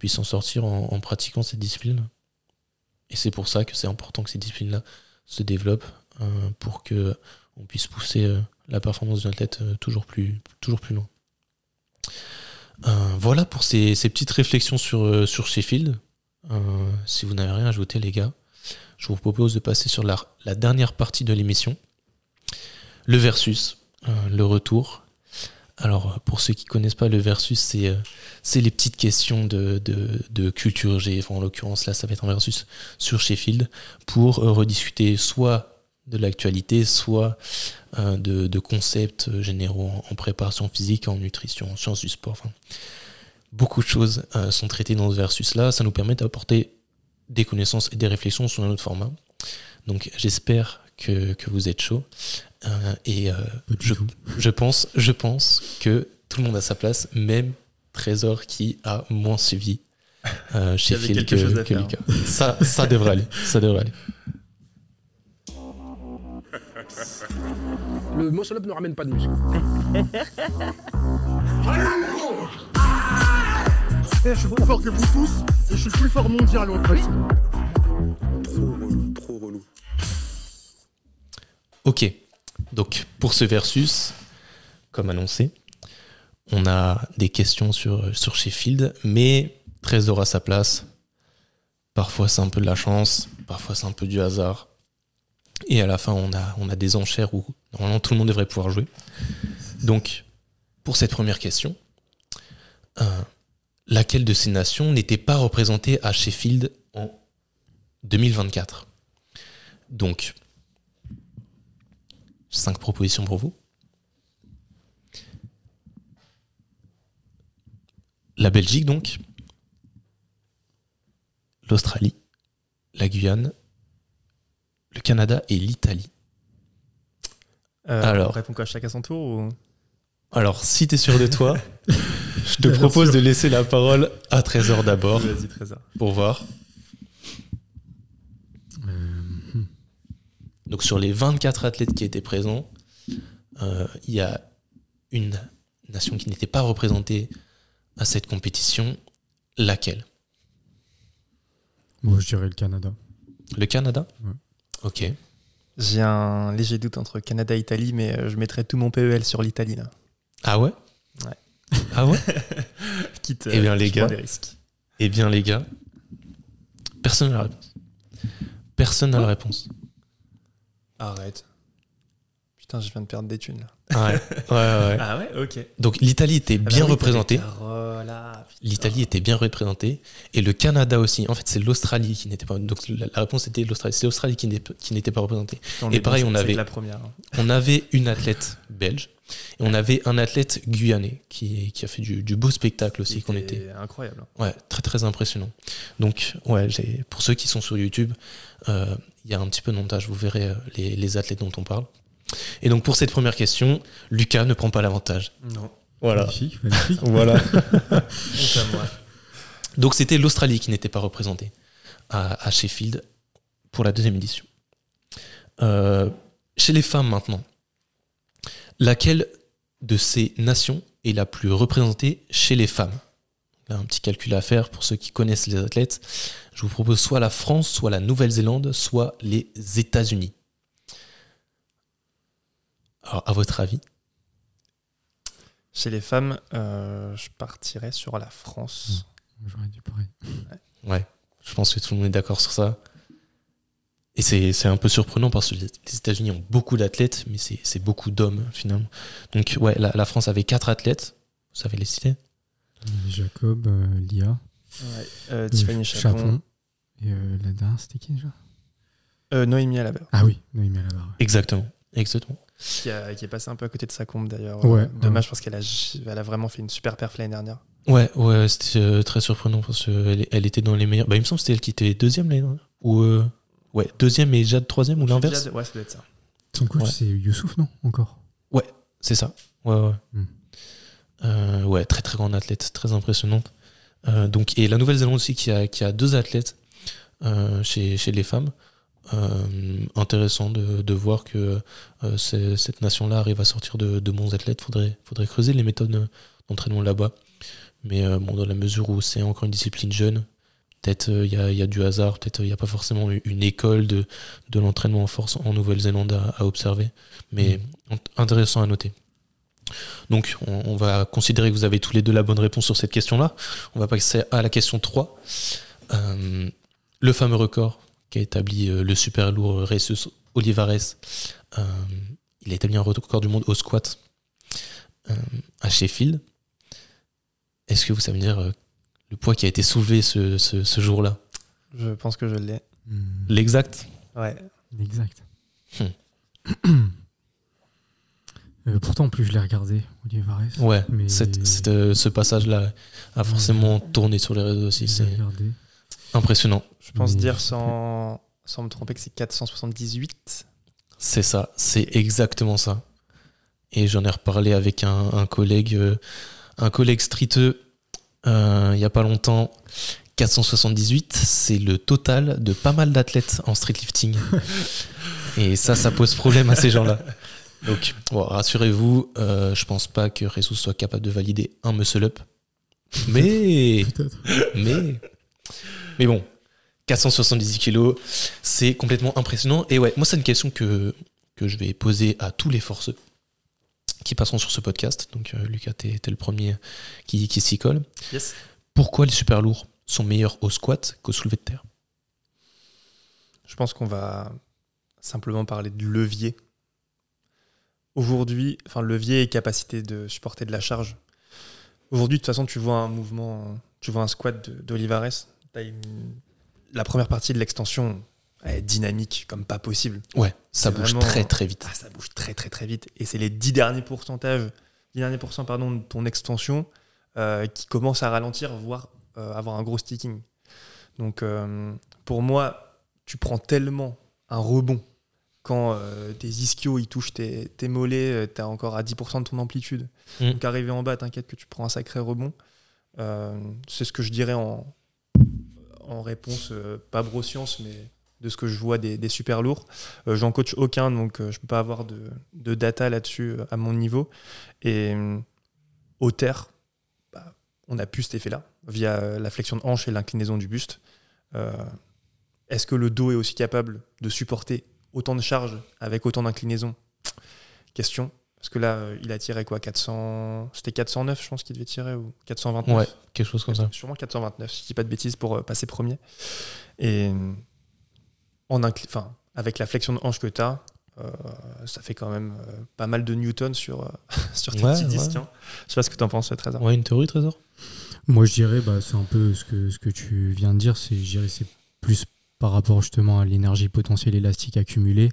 puissent en sortir en, pratiquant cette discipline. Et c'est pour ça que c'est important que ces disciplines-là se développent euh, pour que on puisse pousser euh, la performance d'une athlète euh, toujours plus, toujours plus loin. voilà pour ces, petites réflexions sur Sheffield. Si vous n'avez rien à ajouter, les gars, je vous propose de passer sur la, dernière partie de l'émission. Le versus, le retour. Alors, pour ceux qui ne connaissent pas le versus, c'est les petites questions de, de, culture G. en l'occurrence, là, ça va être un versus sur Sheffield pour rediscuter soit de l'actualité, soit euh, de, concepts généraux en, préparation physique, en nutrition, en sciences du sport. Beaucoup de choses euh, sont traitées dans ce versus-là. Ça nous permet d'apporter des connaissances et des réflexions sur un autre format. Donc j'espère que, vous êtes chaud. Euh, et je, pense, je pense que tout le monde a sa place, même Trésor qui a moins suivi chez Phil que, que Lucas. Ça, ça devrait aller. Ça devrait aller. Le muscle-up ne ramène pas de muscle. je suis plus fort que vous tous et je suis plus fort mondial en fait. Trop relou, trop relou. Ok, donc pour ce versus, comme annoncé, on a des questions sur, sur Sheffield, mais Trésor à sa place. Parfois c'est un peu de la chance, parfois c'est un peu du hasard. Et à la fin, on a, on a des enchères où normalement tout le monde devrait pouvoir jouer. Donc, pour cette première question, euh, laquelle de ces nations n'était pas représentée à Sheffield en 2024 Donc, cinq propositions pour vous. La Belgique, donc, l'Australie, la Guyane, le Canada et l'Italie. Euh, Alors. On répond quoi chacun son tour ou... Alors, si tu es sûr de toi, je te propose de laisser la parole à Trésor d'abord Vas-y, Trésor. pour voir. Euh. Donc, sur les 24 athlètes qui étaient présents, euh, il y a une nation qui n'était pas représentée à cette compétition. Laquelle? Moi, je dirais le Canada. Le Canada? Ouais. Ok. J'ai un léger doute entre Canada et Italie, mais euh, je mettrais tout mon PEL sur l'Italie là. Ah ouais? Ouais. Ah ouais Quitte. Eh bien, les je prends gars. des risques. Eh bien, les gars, personne n'a la réponse. Personne n'a la réponse. Arrête. Putain, je viens de perdre des thunes là. Ouais, ouais, ouais. Ah ouais, ok. Donc, l'Italie était Ah bah bien oui, représentée. L'Italie était bien représentée et le Canada aussi. En fait, c'est l'Australie qui n'était pas. Donc la, la réponse était l'Australie. C'est l'Australie qui n'était pas représentée. On et pareil, on avait- la première. hein. On avait une athlète belge et on avait un athlète guyanais qui, qui a fait du, du beau spectacle aussi. Qu'on était. C'était incroyable. Ouais, très très impressionnant. Donc ouais, pour ceux qui sont sur YouTube, euh, il y a un petit peu de montage. Vous verrez euh, les, les athlètes dont on parle. Et donc pour cette première question, Lucas ne prend pas l'avantage. Non. Voilà. Magnifique, magnifique. Voilà. Donc c'était l'Australie qui n'était pas représentée à, à Sheffield pour la deuxième édition. Euh, chez les femmes maintenant, laquelle de ces nations est la plus représentée chez les femmes? Là, un petit calcul à faire pour ceux qui connaissent les athlètes. Je vous propose soit la France, soit la Nouvelle-Zélande, soit les États-Unis. Alors, à votre avis Chez les femmes, euh, je partirais sur la France. J'aurais dit pareil. Ouais, je pense que tout le monde est d'accord sur ça. Et c'est c'est un peu surprenant parce que les États-Unis ont beaucoup d'athlètes, mais c'est c'est beaucoup d'hommes finalement. Donc, ouais, la, la France avait quatre athlètes. Vous savez les citer Jacob, euh, Lia, Ouais. Euh, Tiffany euh, Chapon. Et euh, la dernière, c'était qui déjà Euh, Noémie Alabert, Ah oui, Noémie à la barre. Exactement. Exactement. Qui, a- qui est passée un peu à côté de sa combe d'ailleurs. Ouais, Euh, Dommage ouais. parce qu'elle a, elle a vraiment fait une super perf l'année dernière. Ouais, ouais, c'était euh, très surprenant parce qu'elle elle était dans les meilleurs. Bah, il me semble que c'était elle qui était deuxième l'année dernière. Ou, euh, ouais, deuxième et Jade troisième ou l'inverse Ouais, ça doit être ça. Son coach, Ouais. c'est Youssouf, non Encore? C'est ça. Ouais, ouais. Hmm. Euh, ouais, très très grande athlète, très impressionnante. Euh, donc, et la Nouvelle-Zélande aussi qui a, qui a deux athlètes euh, chez, chez les femmes. Euh, intéressant de, de voir que euh, cette nation-là arrive à sortir de, de bons athlètes. Faudrait, faudrait creuser les méthodes d'entraînement là-bas. Mais euh, bon, dans la mesure où c'est encore une discipline jeune, peut-être euh, il y, a, y a du hasard, peut-être il n'y a pas forcément une école de, de l'entraînement en force en Nouvelle-Zélande à, à observer. Mais int- intéressant à noter. Donc, on, on va considérer que vous avez tous les deux la bonne réponse sur cette question-là. On va passer à la question 3. Euh, le fameux record qu'a établi euh, le super lourd Jesus Olivares. Euh, il a établi un record du monde au squat euh, à Sheffield. Est-ce que vous savez me dire euh, le poids qui a été soulevé ce, ce- ce jour-là? Je pense que je l'ai. Hmm, L'exact? Ouais. Exact. Hmm. Euh, pourtant, en plus, je l'ai regardé, Olivier Varese. Ouais, Mais- cette- cette, euh, ce passage-là a forcément tourné sur les réseaux aussi. Je regardé. Impressionnant. Je pense dire sans, sans me tromper que c'est 478. C'est ça, c'est exactement ça. Et j'en ai reparlé avec un, un collègue, euh, un collègue streeteux euh, il y a pas longtemps. 478, c'est le total de pas mal d'athlètes en streetlifting. Et ça, ça pose problème à ces gens-là. Donc, bon, rassurez-vous, euh, je pense pas que Jesus soit capable de valider un muscle up. Mais, mais, mais bon, 470 kilos, c'est complètement impressionnant. Et ouais, moi, c'est une question que, que je vais poser à tous les forceux qui passeront sur ce podcast. Donc, euh, Lucas, t'es le premier qui, qui s'y colle. Yes. Pourquoi les super lourds sont meilleurs au squat qu'au soulevé de terre? Je pense qu'on va simplement parler de levier. Aujourd'hui, enfin levier et capacité de supporter de la charge. Aujourd'hui, de toute façon, tu vois un mouvement, tu vois un squat d'Olivares. Une- La première partie de l'extension est dynamique comme pas possible. Ouais, ça bouge vraiment- très très vite. Ah, ça bouge très très très vite. Et c'est les 10 derniers pourcentages, 10 derniers pourcents pardon, de ton extension euh, qui commencent à ralentir, voire euh, avoir un gros sticking. Donc euh, pour moi, tu prends tellement un rebond quand euh, tes ischios ils touchent tes, tes mollets, tu es encore à 10% de ton amplitude. Mm. Donc arrivé en bas, t'inquiète que tu prends un sacré rebond. Euh, c'est ce que je dirais en, en réponse, euh, pas broscience, mais de ce que je vois des, super lourds. Euh, J'en coach aucun, donc euh, je peux pas avoir de, data là-dessus à mon niveau. Et au terre, bah, on a pu cet effet-là via la flexion de hanche et l'inclinaison du buste. Est-ce que le dos est aussi capable de supporter autant de charges avec autant d'inclinaison Question. Parce que là, euh, il a tiré quoi 400... C'était 409, je pense qu'il devait tirer, ou 429 Ouais, quelque chose comme ça. Sûrement 429, si je dis pas de bêtises, pour euh, passer premier. Et euh, en incli- enfin, avec la flexion de hanche que tu as, ça fait quand même euh, pas mal de newtons sur, euh, sur tes Ouais, petits ouais. disques. hein. Je sais pas ce que tu en penses, Trésor. Ouais, une théorie, Trésor? Moi, je dirais, bah, c'est un peu ce que, ce que tu viens de dire, c'est, je dirais, c'est plus par rapport justement à l'énergie potentielle élastique accumulée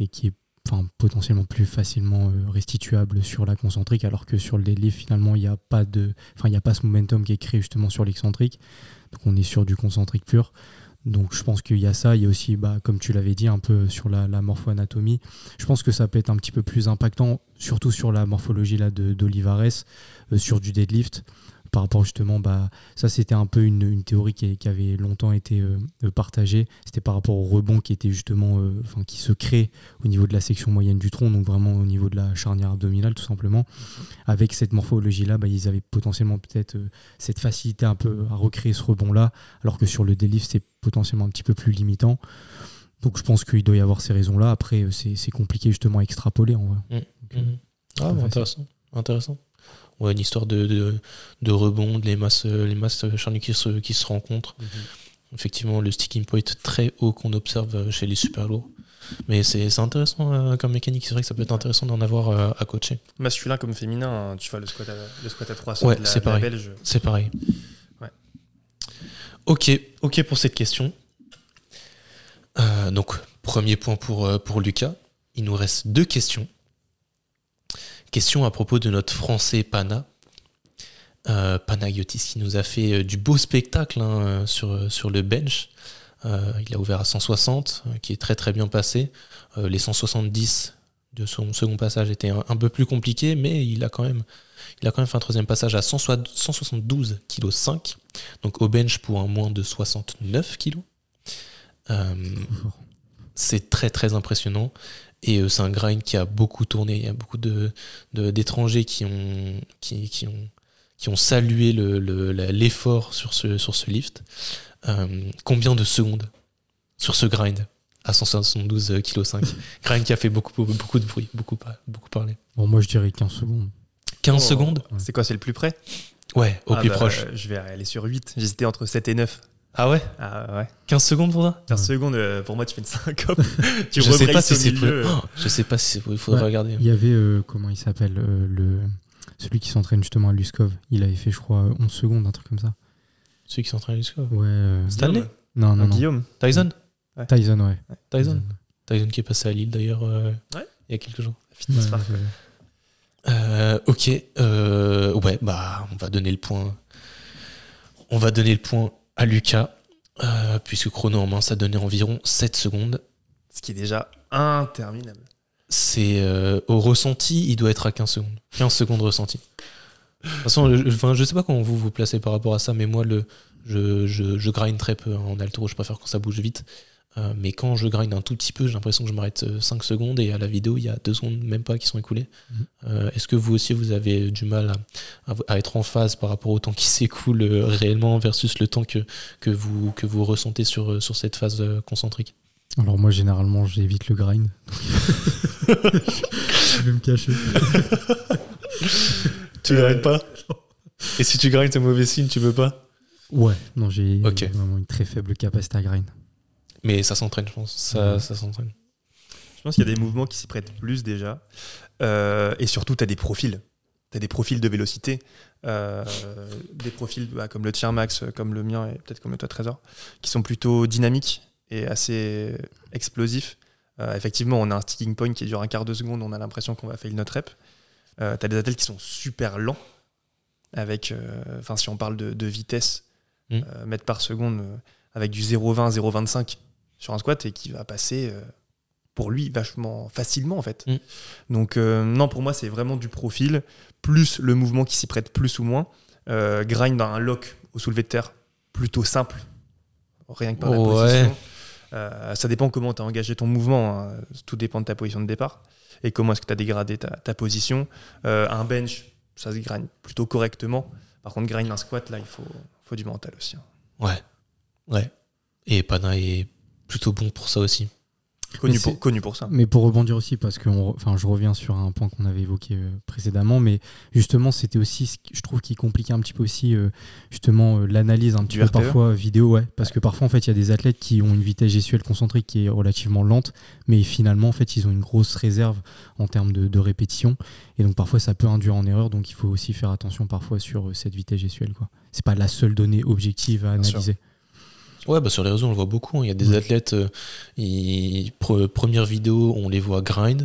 et qui est enfin, potentiellement plus facilement euh, restituable sur la concentrique, alors que sur le deadlift, finalement, il n'y a pas de, enfin, il a pas ce momentum qui est créé justement sur l'excentrique. Donc, on est sur du concentrique pur. Donc, je pense qu'il y a ça. Il y a aussi, bah, comme tu l'avais dit, un peu sur la, la morpho-anatomie. Je pense que ça peut être un petit peu plus impactant, surtout sur la morphologie d'Olivares, euh, sur du deadlift par rapport justement, bah, ça c'était un peu une, une théorie qui, qui avait longtemps été euh, partagée. C'était par rapport au rebond qui était justement, euh, enfin qui se crée au niveau de la section moyenne du tronc, donc vraiment au niveau de la charnière abdominale tout simplement. Avec cette morphologie-là, bah, ils avaient potentiellement peut-être euh, cette facilité un peu à recréer ce rebond-là, alors que sur le deadlift c'est potentiellement un petit peu plus limitant. Donc je pense qu'il doit y avoir ces raisons-là. Après, c'est compliqué justement à extrapoler en vrai. Euh, Mhm. Ah, intéressant. Intéressant. Ouais, une histoire de, de, de rebond, les masses, les masses charnues qui se, qui se rencontrent. Effectivement, le sticking point très haut qu'on observe euh, chez les super lourds. Mais c'est intéressant euh, comme mécanique. C'est vrai que ça peut être intéressant d'en avoir euh, à coacher. Masculin comme féminin, hein, tu vois, le squat à, le squat à 300 Ouais, de la, c'est pareil. belge. C'est pareil. Ouais. Ok, ok pour cette question. Euh, donc, premier point pour, pour Lucas. Il nous reste deux questions. Question à propos de notre français Pana. Euh, Panagiotis qui nous a fait euh, du beau spectacle hein, euh, sur, sur le bench. Euh, il a ouvert à 160, euh, qui est très très bien passé. Euh, les 170 de son second passage étaient un, un peu plus compliqués, mais il a quand même, il a quand même fait un troisième passage à 160 172 kg 5, donc au bench pour un moins de 69 kg. Euh, c'est très très impressionnant et euh, c'est un grind qui a beaucoup tourné. Il y a beaucoup de de- d'étrangers qui ont qui, qui ont qui ont salué le- le- la- l'effort sur ce sur ce lift. Euh, combien de secondes sur ce grind à 172 kg 5 Grind qui a fait beaucoup beaucoup de bruit, beaucoup beaucoup parlé. Bon, moi je dirais 15 secondes. 15 Oh. secondes? C'est quoi, c'est le plus près? Ouais, au Ah plus bah, proche. Je vais aller sur 8. J'hésitais entre 7 et 9. Ah ouais Ah ouais. 15 secondes pour ça 15 Ouais. secondes, euh, pour moi, tu fais une syncope. tu Je sais pas si c'est. Oh, je sais pas si c'est il faudrait Ouais. regarder. Il y avait, euh, comment il s'appelle, euh, le celui qui s'entraîne justement à Luskov. Il avait fait, je crois, 11 secondes, un truc comme ça. Celui qui train de jusqu'au. Ouais. euh, Stanley Non, non, Ah, non. Guillaume. Tyson Tyson, ouais. Tyson Tyson qui est passé à Lille d'ailleurs euh, Ouais. il y a quelques jours. Fitness Ouais, Park. ouais. Euh, ok, euh, ouais, bah on va donner le point. On va donner le point à Lucas, euh, puisque chrono en main, ça donnait environ 7 secondes. Ce qui est déjà interminable. C'est euh, au ressenti, il doit être à 15 secondes. 15 secondes ressenti. De toute façon, je, enfin, je sais pas comment vous vous placez par rapport à ça, mais moi, le, je, je, je grind très peu hein, en alto, je préfère quand ça bouge vite. Euh, mais quand je grind un tout petit peu, j'ai l'impression que je m'arrête euh, 5 secondes et à la vidéo, il y a 2 secondes même pas qui sont écoulées. Mhm. Euh, Est-ce que vous aussi, vous avez du mal à, être en phase par rapport au temps qui s'écoule euh, réellement versus le temps que, que, vous, que vous ressentez sur, euh, sur cette phase euh, concentrique? Alors moi, généralement, j'évite le grind. je vais me cacher. Tu grindes pas? Et si tu grindes, c'est mauvais signe, tu veux pas? Ouais, non, j'ai vraiment une très faible capacité à grind. Mais ça s'entraîne, je pense. Ça, Ouais. ça s'entraîne. Je pense qu'il y a des mouvements qui s'y prêtent plus déjà. Euh, et surtout, tu as des profils. Tu as des profils de vélocité. Euh, des profils bah, comme le tien, Max, comme le mien et peut-être comme le toi, Trésor, qui sont plutôt dynamiques et assez explosifs. Euh, effectivement, on a un sticking point qui dure un quart de seconde, on a l'impression qu'on va faire notre rep. tu as des athlètes qui sont super lents, avec, enfin, si on parle de, vitesse, Mm. mètres par seconde, avec du 0,20, 0,25 sur un squat et qui va passer pour lui vachement facilement en fait. Mm. Donc euh, non, pour moi c'est vraiment du profil, plus le mouvement qui s'y prête plus ou moins. Euh, grind dans un lock au soulevé de terre, plutôt simple, rien que par la Ouais. position. Euh, ça dépend comment tu as engagé ton mouvement, hein. tout dépend de ta position de départ et comment est-ce que tu as dégradé ta, ta position. Euh, un bench, ça se grind plutôt correctement. Par contre, grind un squat, là, il faut, faut du mental aussi. hein. Ouais. Ouais. Et Pana est plutôt bon pour ça aussi. Connu, Mais pour, c'est- connu pour ça. Mais pour rebondir aussi, parce que on enfin, je reviens sur un point qu'on avait évoqué euh, précédemment, mais justement, c'était aussi, ce qui- je trouve, qui compliquait un petit peu aussi, euh, justement, euh, l'analyse un petit Du peu RPE? parfois vidéo, ouais. Parce que parfois, en fait, il y a des athlètes qui ont une vitesse gestuelle concentrique qui est relativement lente, mais finalement, en fait, ils ont une grosse réserve en termes de, de répétition. Et donc, parfois, ça peut induire en erreur. Donc, il faut aussi faire attention parfois sur cette vitesse gestuelle, quoi. C'est pas la seule donnée objective à Bien sûr. analyser. Ouais, bah sur les réseaux, on le voit beaucoup. hein. Il y a des athlètes, euh, ils- pre- première vidéo, on les voit grind.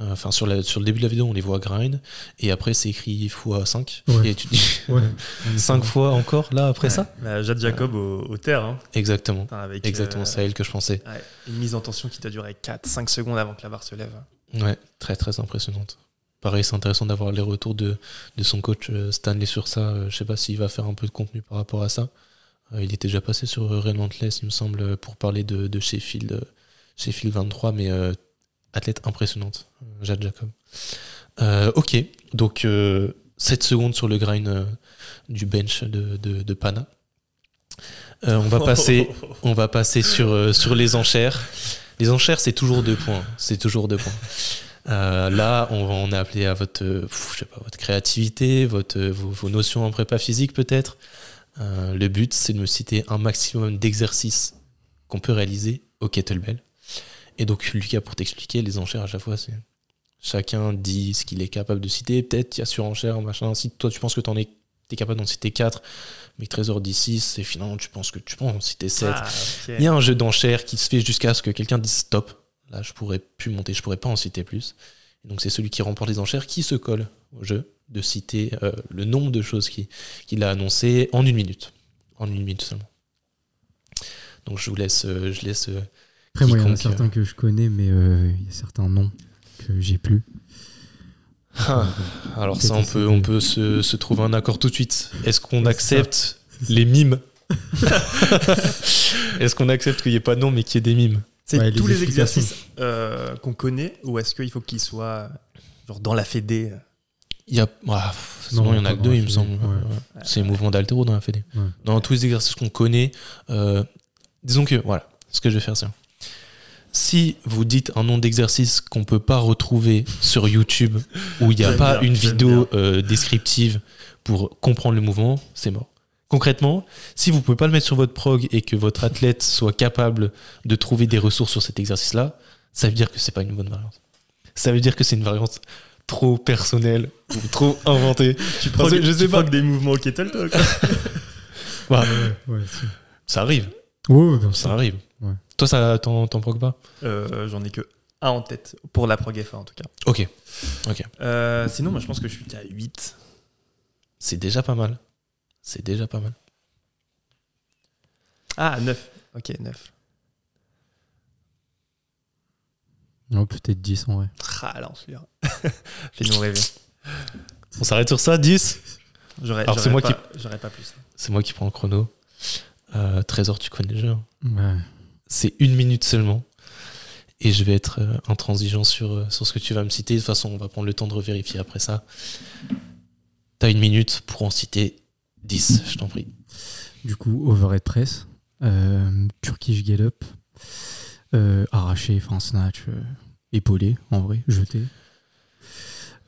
Euh, Enfin, sur, la- sur le début de la vidéo, on les voit grind. Et après, c'est écrit x5. Ouais. Et tu dis Ouais. 5 fois encore, là, après ça Bah, Jade Jacob au, au terre, hein. Exactement. Avec Exactement, euh, c'est à elle que je pensais. ouais, une mise en tension qui doit durer 4-5 secondes avant que la barre se lève. Ouais, très très impressionnante. Pareil, c'est intéressant d'avoir les retours de, de son coach euh, Stanley sur ça. Je sais pas s'il va faire un peu de contenu par rapport à ça. Euh, il était déjà passé sur euh, Relentless, il me semble, euh, pour parler de, de Sheffield, Sheffield 23, mais athlète impressionnante, Jade Jacob. Ok, donc euh, 7 secondes sur le grind du bench de, de, de Pana. Euh, on va passer, on va passer sur, euh, sur les enchères. Les enchères, c'est toujours deux points. C'est toujours deux points. Euh, là, on va en appeler à votre, je sais pas, votre créativité, votre, vos, vos notions en prépa physique peut-être. Euh, le but, c'est de me citer un maximum d'exercices qu'on peut réaliser au kettlebell. Et donc, Lucas, pour t'expliquer, les enchères à chaque fois, c'est chacun dit ce qu'il est capable de citer. Peut-être il y a surenchère, machin. Si toi, tu penses que tu es capable d'en citer 4, mais Trésor dit 6, et finalement, tu penses que tu peux en citer 7. Ah. Il y a un jeu d'enchères qui se fait jusqu'à ce que quelqu'un dise stop. Là, je pourrais plus monter, je pourrais pas en citer plus. Et donc, c'est celui qui remporte les enchères qui se colle au jeu de citer euh, le nombre de choses qui- qu'il a annoncé en une minute. En une minute seulement. Donc, je vous laisse. euh, je laisse euh, Après, moi, il y en a certains que je connais, mais euh, il y a certains noms que j'ai plus. ah, alors, ça, on peut, on peut se, se trouver un accord tout de suite. Est-ce qu'on accepte les mimes Est-ce qu'on accepte qu'il n'y ait pas de nom, mais qu'il y ait des mimes C'est Ouais, tous les exercices euh, qu'on connaît ou est-ce qu'il faut qu'ils soient genre dans la fédé Il y a. ah, sinon, il y en a que deux, il me semble. C'est les mouvements d'altéro dans la fédé. Dans tous les exercices qu'on connaît, euh, disons que, voilà, ce que je vais faire, c'est. Si vous dites un nom d'exercice qu'on peut pas retrouver sur YouTube, où il n'y a pas bien, une vidéo euh, descriptive pour comprendre le mouvement, c'est mort. Concrètement, si vous pouvez pas le mettre sur votre prog et que votre athlète soit capable de trouver des ressources sur cet exercice-là, ça veut dire que c'est pas une bonne variante. Ça veut dire que c'est une variante trop personnelle ou trop inventée. Tu Parce que je sais pas. des mouvements au kettle talk. Bah, Ouais, si. ça arrive, Ouais, ouais, ça arrive. Ouais. Toi, ça t'en t'en proc pas? Euh, J'en ai que un en tête pour la prog F1 en tout cas. Ok, Euh, sinon, moi je pense que je suis à 8. c'est déjà pas mal. C'est déjà pas mal. Ah, 9. Ok, 9. Non, peut-être 10 en vrai. Ah, là, celui-là. Fais-nous rêver. On s'arrête sur ça, 10 J'aurais Alors, c'est j'aurais moi pas- J'aurais pas plus. C'est moi qui prends le chrono. Euh, Trésor, tu connais jeu. hein. Ouais. C'est une minute seulement. Et je vais être euh, intransigeant sur, euh, sur ce que tu vas me citer. De toute façon, on va prendre le temps de revérifier après ça. T'as une minute pour en citer 10, je t'en prie. Du coup, overhead press, euh, Turkish get up, euh, arraché, enfin snatch, euh, épaulé en vrai, jeté,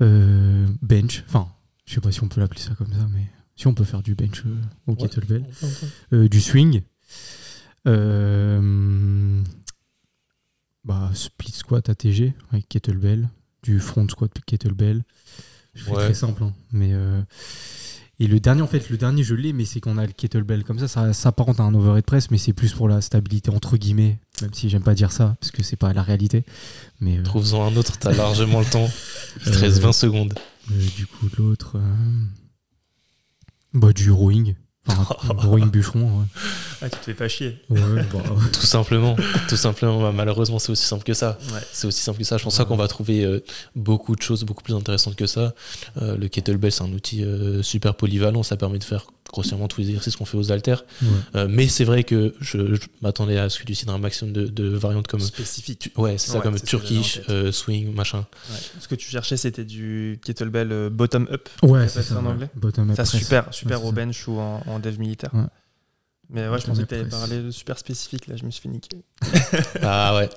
euh, bench, enfin, je sais pas si on peut l'appeler ça comme ça, mais si on peut faire du bench euh, au kettlebell, euh, du swing, euh, bah, split squat ATG avec kettlebell, du front squat kettlebell. Je fais Ouais. très simple, hein, mais euh, et le dernier en fait, le dernier je l'ai, mais c'est qu'on a le kettlebell comme ça, ça s'apparente à un overhead press, mais c'est plus pour la stabilité entre guillemets, même si j'aime pas dire ça parce que c'est pas la réalité. Mais euh, Trouve-en un autre, t'as largement le temps. Il te reste Euh, 20 secondes. euh, du coup l'autre, euh, bah du rowing, enfin, rowing bûcheron. Ouais. Ah, tu te fais pas chier. Ouais, bah, Tout simplement. Tout simplement. Bah, malheureusement, c'est aussi simple que ça. Ouais. C'est aussi simple que ça. Je pense qu'on va trouver euh, beaucoup de choses beaucoup plus intéressantes que ça. Euh, le kettlebell, c'est un outil euh, super polyvalent. Ça permet de faire grossièrement tous les exercices qu'on fait aux haltères. ouais. Euh, mais c'est vrai que je, je m'attendais à ce que tu cites un maximum de, de variantes comme. Spécifique. tu- Ouais, c'est ça, Ouais, comme Turkish, euh, swing, machin. Ouais. Ce que tu cherchais, c'était du kettlebell euh, bottom up. Ouais, Ça c'est ça. en anglais Bottom up Ça, super, super Ouais, au bench ou en, en dev militaire. Ouais. Mais ouais, je pensais que tu avais parlé de super spécifique. Là, je me suis fait niquer. Ah ouais.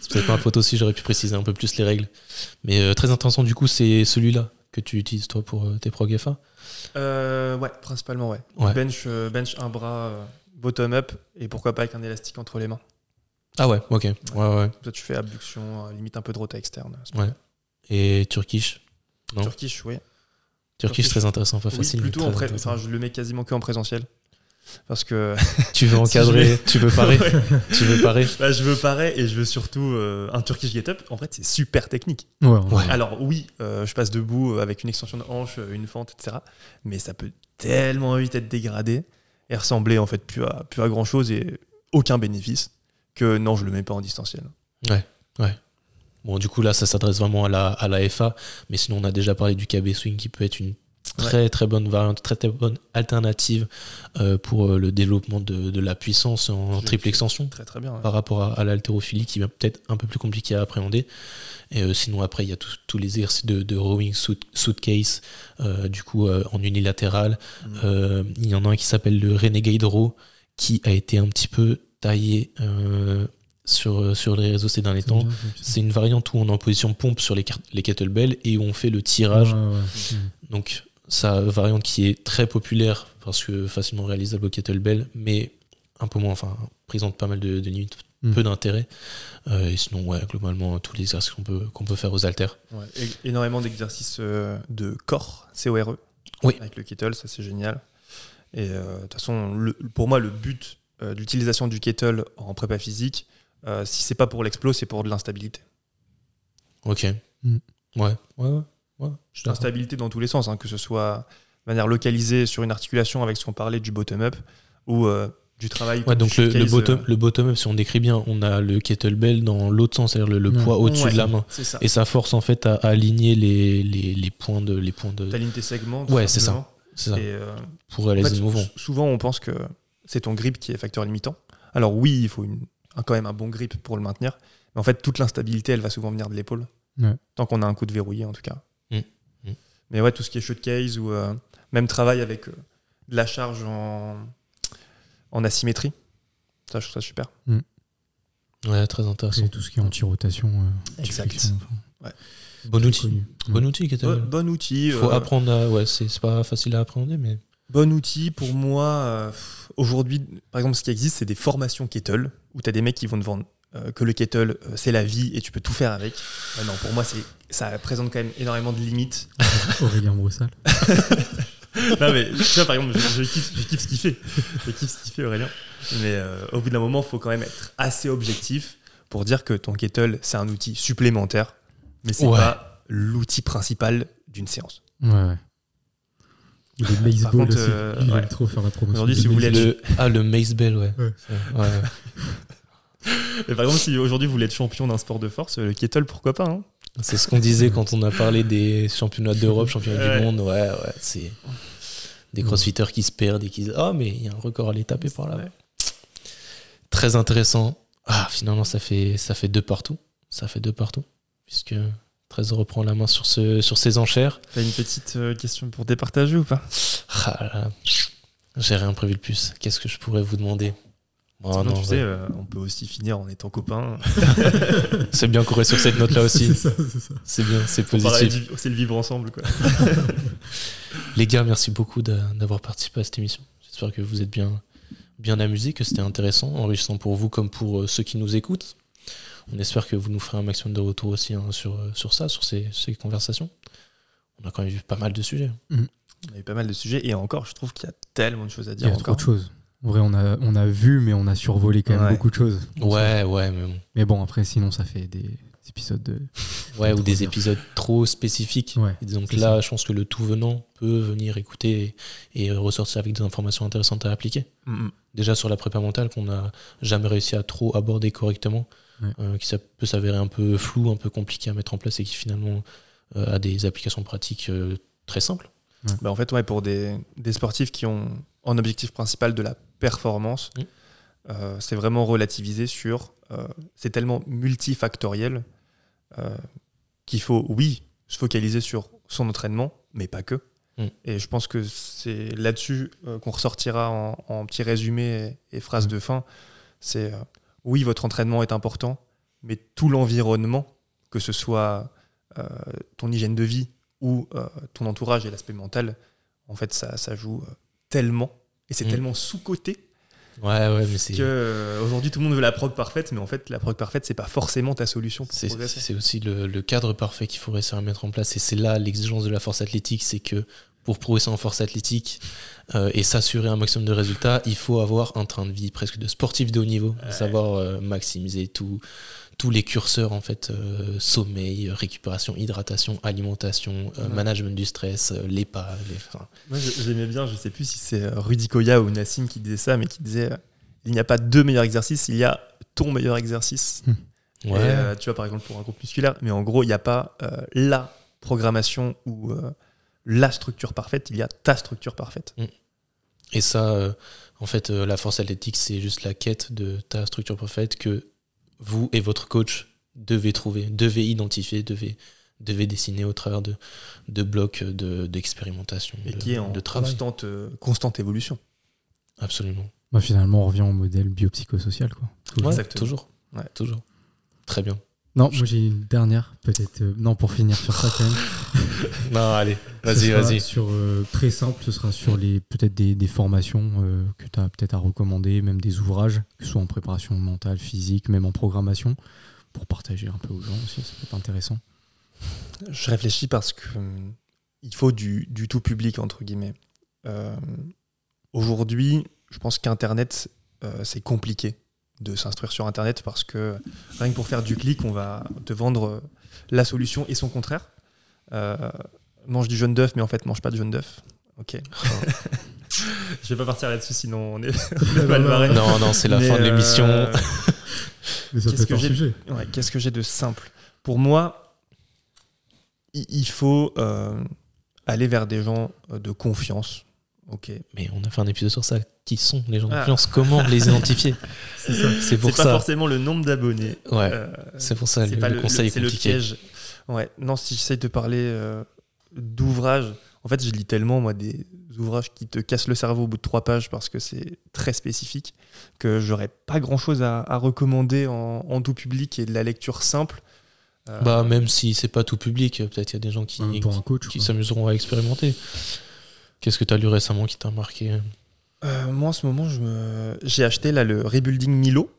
C'est peut-être pas un photo aussi, j'aurais pu préciser un peu plus les règles. Mais euh, très intéressant, du coup, c'est celui-là que tu utilises toi pour euh, tes prog FA. Euh, ouais, principalement, ouais. Ouais. Bench, euh, bench un bras euh, bottom up et pourquoi pas avec un élastique entre les mains. Ah ouais, ok. Ouais, ouais. Toi, tu fais abduction, limite un peu de rota externe. Ouais. Et Turkish? Non? Turkish, oui. Turkish, Turkish. très intéressant, pas Oui, facile. plutôt en pré- enfin, je le mets quasiment que en présentiel. Parce que Tu veux Si encadrer, vais- tu veux parer, Ouais. tu veux parer. Bah, je veux parer et je veux surtout euh, un Turkish get up. En fait, c'est super technique. Ouais, ouais. Ouais. Alors oui, euh, je passe debout avec une extension de hanche, euh, une fente, etc. Mais ça peut tellement vite être dégradé et ressembler en fait plus à, plus à grand chose et aucun bénéfice que non, je le mets pas en distanciel. Bon, du coup, là, ça s'adresse vraiment à la, à la FA. Mais sinon, on a déjà parlé du KB Swing qui peut être une très très bonne variante, très très bonne alternative euh, pour euh, le développement de, de la puissance en triple extension. Très très bien. ouais. par rapport à, à l'haltérophilie qui est peut-être un peu plus compliqué à appréhender. Et euh, sinon, après, il y a tous- les exercices de, de rowing suit- suitcase, du coup, en unilatéral. Mm. Il y en a un qui s'appelle le Renegade Row, qui a été un petit peu taillé sur, sur les réseaux ces derniers C'est temps. c'est une variante où on est en position pompe sur les, les kettlebells et où on fait le tirage. Ouais, ouais. Donc, ça, variante qui est très populaire parce que facilement réalisable au kettlebell, mais un peu moins, enfin, présente pas mal de, de limites, Mm. peu d'intérêt. Euh, et sinon, ouais, globalement, tous les exercices qu'on peut, qu'on peut faire aux haltères. Ouais. Énormément d'exercices euh, de corps, CORE. Oui. Avec le kettle, ça c'est génial. Et euh, de toute façon, le- pour moi, le but euh, d'utilisation du kettle en prépa physique, euh, si c'est pas pour l'explos, c'est pour de l'instabilité. Ok. Mm. Ouais, ouais, ouais. ouais. L'instabilité dans tous les sens, hein, que ce soit de manière localisée sur une articulation avec ce qu'on parlait du bottom-up ou euh, du travail. Ouais, donc le, le euh, le bottom up, si on décrit bien, on a le kettlebell dans l'autre sens, c'est-à-dire le, le Ouais. poids au-dessus ouais, de la main. C'est ça. Et ça force en fait à, à aligner les, les, les points de. Les points de T'alignes tes segments. Ouais, c'est ça. ça, Et, euh, pour en réaliser fait, le mouvement. sou- souvent, on pense que c'est ton grip qui est facteur limitant. Alors oui, il faut une- un- quand même un bon grip pour le maintenir. Mais en fait, toute l'instabilité, elle va souvent venir de l'épaule. Ouais. Tant qu'on a un coup de verrouillé, en tout cas. Mm. Mm. Mais ouais, tout ce qui est showcase ou euh, même travail avec euh, de la charge en, en asymétrie. Ça, je trouve ça super. Ouais, très intéressant. Et tout ce qui est anti-rotation. euh, Exact. Bon outil. connu. Bon outil, kettlebell. Bon, bon outil. Faut euh, apprendre à. Ouais, c'est pas facile à appréhender, mais. Bon outil pour moi. euh, Aujourd'hui, par exemple, ce qui existe, c'est des formations kettle où tu as des mecs qui vont te vendre euh, que le kettle, euh, c'est la vie et tu peux tout faire avec. Non, pour moi, c'est ça présente quand même énormément de limites. Aurélien Broussal. non, mais tu vois, par exemple, je, je kiffe, je kiffe ce qu'il fait. Je kiffe ce qu'il fait, Aurélien. Mais euh, au bout d'un moment, il faut quand même être assez objectif pour dire que ton kettle, c'est un outil supplémentaire, mais c'est Ouais. pas l'outil principal d'une séance. Ouais, ouais. Est baseball contre, aussi. euh, il ouais. aime trop faire la promotion. Aujourd'hui, du si vous voulez baseball. Le, ah, le Mace Bell, ouais. Ouais. Ouais, ouais. Et par exemple, si aujourd'hui vous voulez être champion d'un sport de force, le kettle, pourquoi pas hein C'est ce qu'on disait quand on a parlé des championnats d'Europe, championnats Ouais. du monde. Ouais, ouais, c'est des crossfitters qui se perdent et qui disent Ah, mais il y a un record à aller taper par là. Ouais. Très intéressant. Ah, finalement, ça fait, ça fait deux partout. Ça fait deux partout. Puisque 13 reprend la main sur, ce, sur ses enchères. T'as une petite euh, question pour départager ou pas? Ah. J'ai rien prévu de plus. Qu'est-ce que je pourrais vous demander? Oh non, tu sais, euh, on peut aussi finir en étant copains. C'est bien qu'on reste sur cette note-là aussi. C'est bien, c'est positif. C'est le vivre ensemble, quoi. Les gars, merci beaucoup d'a- d'avoir participé à cette émission. J'espère que vous êtes bien, bien amusés, que c'était intéressant, enrichissant pour vous comme pour euh, ceux qui nous écoutent. On espère que vous nous ferez un maximum de retours aussi hein, sur, sur ça, sur ces, ces conversations. On a quand même vu pas mal de sujets. On a eu pas mal de sujets et encore, je trouve qu'il y a tellement de choses à Il y dire a trop encore. de choses. En vrai, on a, on a vu, mais on a survolé quand même Ouais. beaucoup de choses. Ouais, ouais, mais bon. Mais bon, après, sinon, ça fait des épisodes de. Ouais, ou Trop des épisodes trop spécifiques. Ouais, Et donc là, je pense que le tout venant peut venir écouter et, et ressortir avec des informations intéressantes à appliquer. Mm, mm. Déjà sur la prépa mentale qu'on n'a jamais réussi à trop aborder correctement, Ouais. euh, qui ça peut s'avérer un peu flou, un peu compliqué à mettre en place et qui finalement euh, a des applications pratiques euh, très simples. Bah, en fait, ouais, pour des, des sportifs qui ont en objectif principal de la performance, euh, c'est vraiment relativisé sur. euh, c'est tellement multifactoriel euh, qu'il faut, oui, se focaliser sur son entraînement, mais pas que. Et je pense que c'est là-dessus qu'on ressortira en, en petit résumé et, et phrase de fin. C'est oui, votre entraînement est important, mais tout l'environnement, que ce soit euh, ton hygiène de vie ou euh, ton entourage et l'aspect mental, en fait, ça, ça joue euh, tellement. Et c'est Mm. tellement sous-coté Ouais, ouais, mais c'est. que aujourd'hui tout le monde veut la prog parfaite, mais en fait, la prog parfaite, c'est pas forcément ta solution pour C'est progresser. c'est aussi le, le cadre parfait qu'il faut réussir à mettre en place. Et c'est là l'exigence de la force athlétique, c'est que pour progresser en force athlétique euh, et s'assurer un maximum de résultats, il faut avoir un train de vie presque de sportif de haut niveau, Ouais. savoir euh, maximiser tout, tous les curseurs en fait, euh, sommeil, récupération, hydratation, alimentation, euh, Ouais. management du stress, euh, les pas, les, enfin, Moi, j'aimais bien, je sais plus si c'est Rudy Koya ou Nassim qui disait ça, mais qui disait euh, il n'y a pas deux meilleurs exercices, il y a ton meilleur exercice. Et, ouais, euh, tu vois, par exemple, pour un groupe musculaire, mais en gros, il n'y a pas euh, la programmation ou euh, la structure parfaite, il y a ta structure parfaite. Et ça, euh, en fait, euh, la force athlétique, c'est juste la quête de ta structure parfaite que vous et votre coach devez trouver, devez identifier, devez, devez dessiner au travers de, de blocs de- d'expérimentation, Et de, qui est en de travail. constante, euh, constante évolution. Absolument. Bah, finalement, on revient au modèle biopsychosocial. Quoi. Toujours. Ouais, Exactement. toujours. Ouais. Toujours. Très bien. Non, moi j'ai une dernière, peut-être. euh, non, pour finir sur ça quand même. Non, allez, Ce vas-y, sera vas-y. Sur, euh, très simple, ce sera sur les peut-être des, des formations euh, que tu as peut-être à recommander, même des ouvrages, que ce soit en préparation mentale, physique, même en programmation, pour partager un peu aux gens aussi, ça peut être intéressant. Je réfléchis parce que hum, il faut du, du tout public, entre guillemets. Euh, Aujourd'hui, je pense qu'Internet, euh, c'est compliqué de s'instruire sur Internet parce que rien que pour faire du clic, on va te vendre euh, la solution et son contraire. Euh, mange du jaune d'œuf, mais en fait, mange pas de jaune d'œuf. Ok. je vais pas partir là-dessus, sinon on est, on est mal barré. Non, non, c'est la Mais, fin de l'émission. euh, Mais ça Qu'est-ce que j'ai- sujet. Ouais, Qu'est-ce que j'ai de simple? Pour moi, il faut euh, aller vers des gens de confiance. Ok. Mais on a fait un épisode sur ça. Qui sont les gens de Ah. Comment les identifier C'est C'est pour pas ça. forcément le nombre d'abonnés. Ouais, Euh, c'est pour ça. c'est Le, pas le conseil le- est c'est le piège. Ouais. Non, si j'essaye de parler euh, d'ouvrages, en fait, je lis tellement moi des ouvrages qui te cassent le cerveau au bout de trois pages parce que c'est très spécifique que j'aurais pas grand-chose à, à recommander en, en tout public et de la lecture simple. Euh, Bah, même si c'est pas tout public, peut-être il y a des gens qui, s'amuseront à expérimenter. Qu'est-ce que tu as lu récemment qui t'a marqué? Euh, moi, en ce moment, je me... j'ai acheté là, le Rebuilding Milo.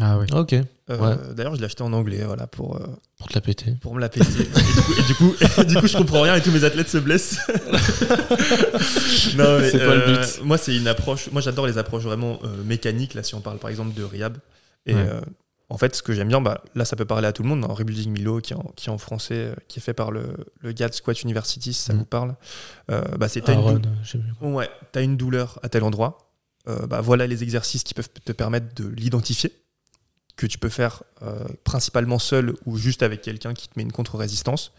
Ah ouais. Ok, Euh, D'ailleurs, je l'ai acheté en anglais, voilà, pour, euh, pour te la péter. pour me la péter. et, du coup, et, du coup, du coup, je comprends rien et tous mes athlètes se blessent. non, mais, C'est pas le but? Moi, c'est une approche. Moi, j'adore les approches vraiment euh, mécaniques. Là, si on parle par exemple de Rehab. Et Ouais. Euh, en fait, ce que j'aime bien, bah, là, ça peut parler à tout le monde. Dans Rebuilding Milo, qui est en, qui est en français, euh, qui est fait par le, le gars de Squat University, si ça Mm. vous parle. Euh, bah, c'est t'as une dou- bien. Ouais, tu as une douleur à tel endroit. euh, bah, voilà les exercices qui peuvent te permettre de l'identifier, que tu peux faire euh, principalement seul ou juste avec quelqu'un qui te met une contre-résistance.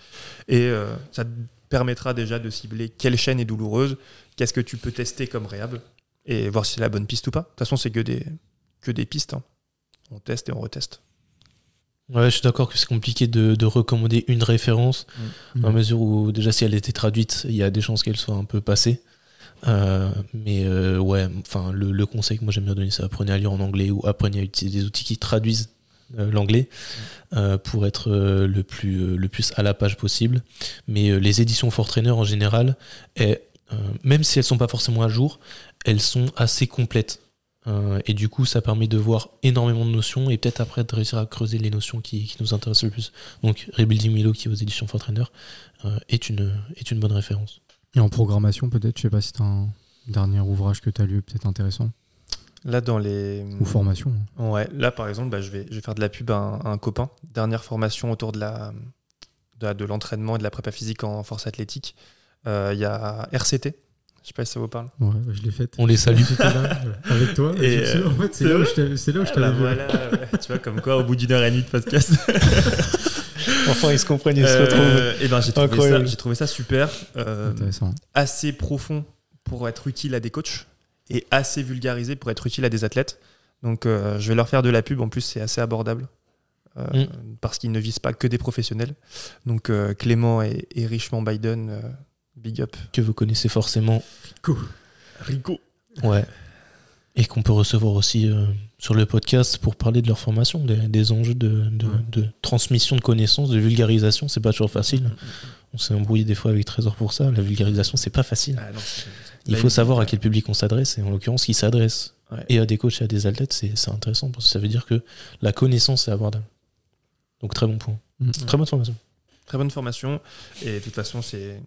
Et euh, ça te permettra déjà de cibler quelle chaîne est douloureuse, qu'est-ce que tu peux tester comme réhab, et voir si c'est la bonne piste ou pas. De toute façon, c'est que des, que des pistes. hein. On teste et on reteste. Ouais, je suis d'accord que c'est compliqué de, de recommander une référence, dans la Mm. mesure où déjà si elle était traduite, il y a des chances qu'elle soit un peu passée. Euh, mais euh, ouais, enfin le, le conseil que moi j'aime bien donner, c'est apprenez à lire en anglais ou apprenez à utiliser des outils qui traduisent euh, l'anglais euh, pour être euh, le, plus, euh, le plus à la page possible. Mais euh, les éditions Fortrainer en général, elles, euh, même si elles sont pas forcément à jour, elles sont assez complètes. Euh, et du coup, ça permet de voir énormément de notions et peut-être après de réussir à creuser les notions qui, qui nous intéressent le plus. Donc, Rebuilding Milo, qui est aux éditions Fortrainer, euh, est, une, est une bonne référence. Et en programmation, peut-être, je sais pas si tu un dernier ouvrage que tu as lu, peut-être intéressant. Là, dans les. Ou formation. Ouais, là, par exemple, bah, je, vais, je vais faire de la pub à un, à un copain. Dernière formation autour de la de, de l'entraînement et de la prépa physique en force athlétique. Euh, Il y a RCT. Je sais pas si ça vous parle. Ouais, bah, je l'ai faite. On les salue. J'étais là, avec toi. Et, Et euh, en fait, c'est là où je t'avais Ah, bah t'avais vu. voilà, ouais. tu vois, comme quoi, au bout d'une heure et demie de podcast. enfin, ils se comprennent, ils se Euh, retrouvent. et ben, j'ai trouvé, ça- j'ai trouvé ça super. euh, Intéressant. assez profond pour être utile à des coachs et assez vulgarisé pour être utile à des athlètes. Donc euh, je vais leur faire de la pub, en plus c'est assez abordable. euh, Parce qu'ils ne visent pas que des professionnels. Donc euh, Clément et, et Richemont Biden, euh, big up. Que vous connaissez forcément. Rico. Ouais. Et qu'on peut recevoir aussi euh, sur le podcast pour parler de leur formation, des, des enjeux de, de- Ouais. de transmission de connaissances, de vulgarisation. C'est pas toujours facile. On s'est embrouillé des fois avec Trésor pour ça. La vulgarisation, c'est pas facile. Ah, non, Il faut savoir à quel public on s'adresse, et en l'occurrence, qui s'adresse Ouais. et à des coachs et à des athlètes, c'est c'est intéressant parce que ça veut dire que la connaissance est abordable. Donc, très bon point. Mm. Très bonne formation. Très bonne formation. Et de toute façon, c'est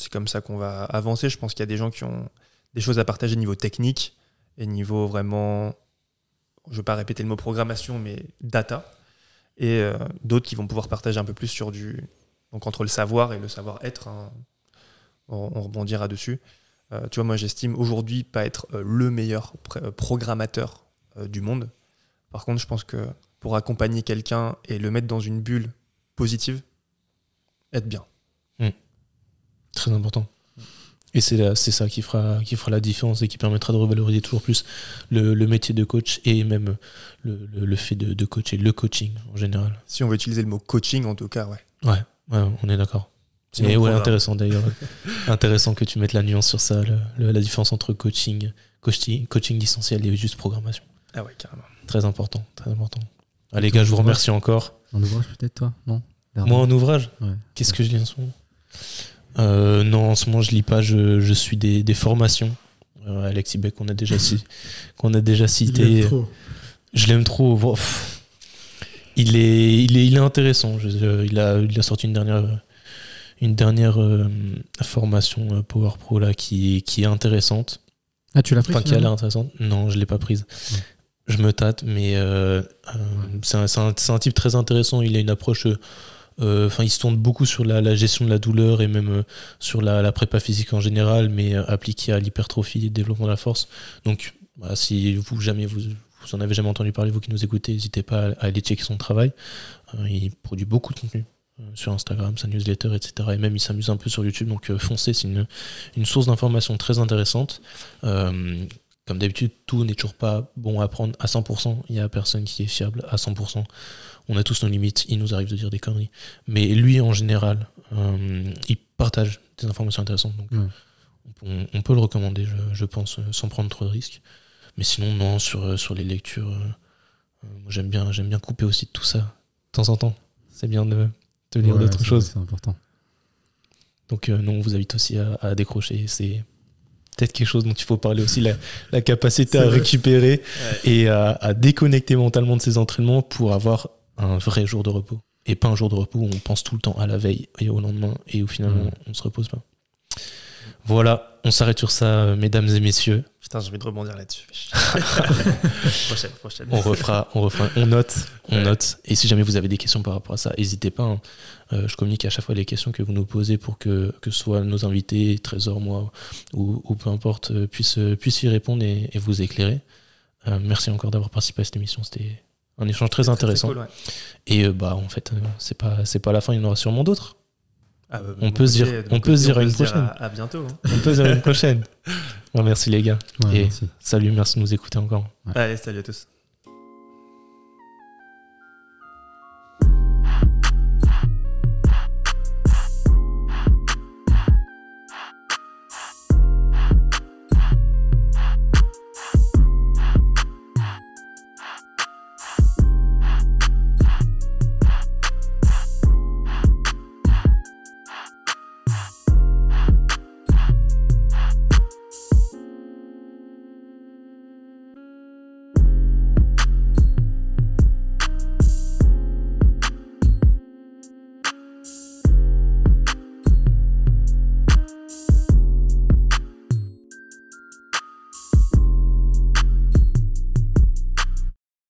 c'est comme ça qu'on va avancer. Je pense qu'il y a des gens qui ont des choses à partager niveau technique et niveau vraiment, je ne veux pas répéter le mot programmation, mais data. Et euh, d'autres qui vont pouvoir partager un peu plus sur du. Donc entre le savoir et le savoir-être, hein, on, on rebondira dessus. Euh, tu vois, moi j'estime aujourd'hui pas être euh, le meilleur pr- programmateur du monde. Par contre, je pense que pour accompagner quelqu'un et le mettre dans une bulle positive, être bien. Très important. Et c'est ça qui fera, qui fera la différence et qui permettra de revaloriser toujours plus le, le métier de coach et même le, le- le fait de, de coacher, le coaching en général. Si on veut utiliser le mot coaching, en tout cas, ouais. Ouais, ouais on est d'accord. Et ouais, intéressant d'ailleurs. intéressant que tu mettes la nuance sur ça, le- le- la différence entre coaching, coaching, coaching distanciel et juste programmation. Ah ouais, carrément. Très important, très important. Ah, les gars, je vous remercie encore. Un ouvrage, peut-être, toi? Non? Moi, en ouvrage, Ouais. qu'est-ce que je lis en ce moment? Euh, Non, en ce moment, je lis pas. Je, je suis des, des formations. Euh, Alexis Beck, qu'on a déjà, ci- qu'on a déjà cité. Je l'aime trop. Il est, il est, il est intéressant. Je- euh, il, a, il a sorti une dernière, une dernière euh, formation euh, Power Pro là, qui, qui est intéressante. Ah, tu l'as pris Enfin, qui a l'air intéressante. Non, je l'ai pas prise. Je me tâte, mais euh, euh, c'est un, c'est un- c'est un type très intéressant. Il a une approche. Euh, Enfin, il se tourne beaucoup sur la, gestion de la douleur et même euh, sur la, prépa physique en général, mais euh, appliquée à l'hypertrophie et le développement de la force. Donc, voilà, si vous jamais vous, vous en avez jamais entendu parler, vous qui nous écoutez, n'hésitez pas à, aller checker son travail. Il produit beaucoup de contenu sur Instagram, sa newsletter, etc. Et même il s'amuse un peu sur YouTube. Donc, foncez, c'est une, une source d'information très intéressante. Comme d'habitude, tout n'est toujours pas bon à prendre à 100%. Il n'y a personne qui est fiable à 100%. On a tous nos limites. Il nous arrive de dire des conneries. Mais lui, en général, euh, il partage des informations intéressantes. Donc, on, on peut le recommander, je, je pense, euh, sans prendre trop de risques. Mais sinon, non, sur, euh, sur les lectures, euh, j'aime bien, couper aussi de tout ça, de temps en temps. C'est bien de, de lire Ouais, d'autres choses. C'est important. Donc euh, non, on vous invite aussi à, à décrocher. C'est peut-être quelque chose dont il faut parler aussi, la, la capacité à vrai. récupérer et à, à déconnecter mentalement de ses entraînements pour avoir un vrai jour de repos. Et pas un jour de repos où on pense tout le temps à la veille et au lendemain et où finalement Ouais. on se repose pas. Voilà, on s'arrête sur ça, euh, mesdames et messieurs. Putain, j'ai envie de rebondir là-dessus. prochaine, prochaine. On refera, on refera, on note, on Ouais. note. Et si jamais vous avez des questions par rapport à ça, n'hésitez pas. hein. Euh, je communique à chaque fois les questions que vous nous posez pour que, que ce soit nos invités, Trésor, moi, ou, ou peu importe, euh, puissent, puissent y répondre et, et vous éclairer. Euh, merci encore d'avoir participé à cette émission. C'était un échange très intéressant. cool, ouais. Et euh, bah en fait, euh, c'est pas, c'est pas la fin. Il y en aura sûrement d'autres. Ah, bah, On de peut dire- on peut dire à une prochaine. À, à bientôt. hein. On peut se dire à une prochaine. Bon, merci les gars. Ouais, Et- merci. Salut, merci de nous écouter encore. Allez, salut à tous.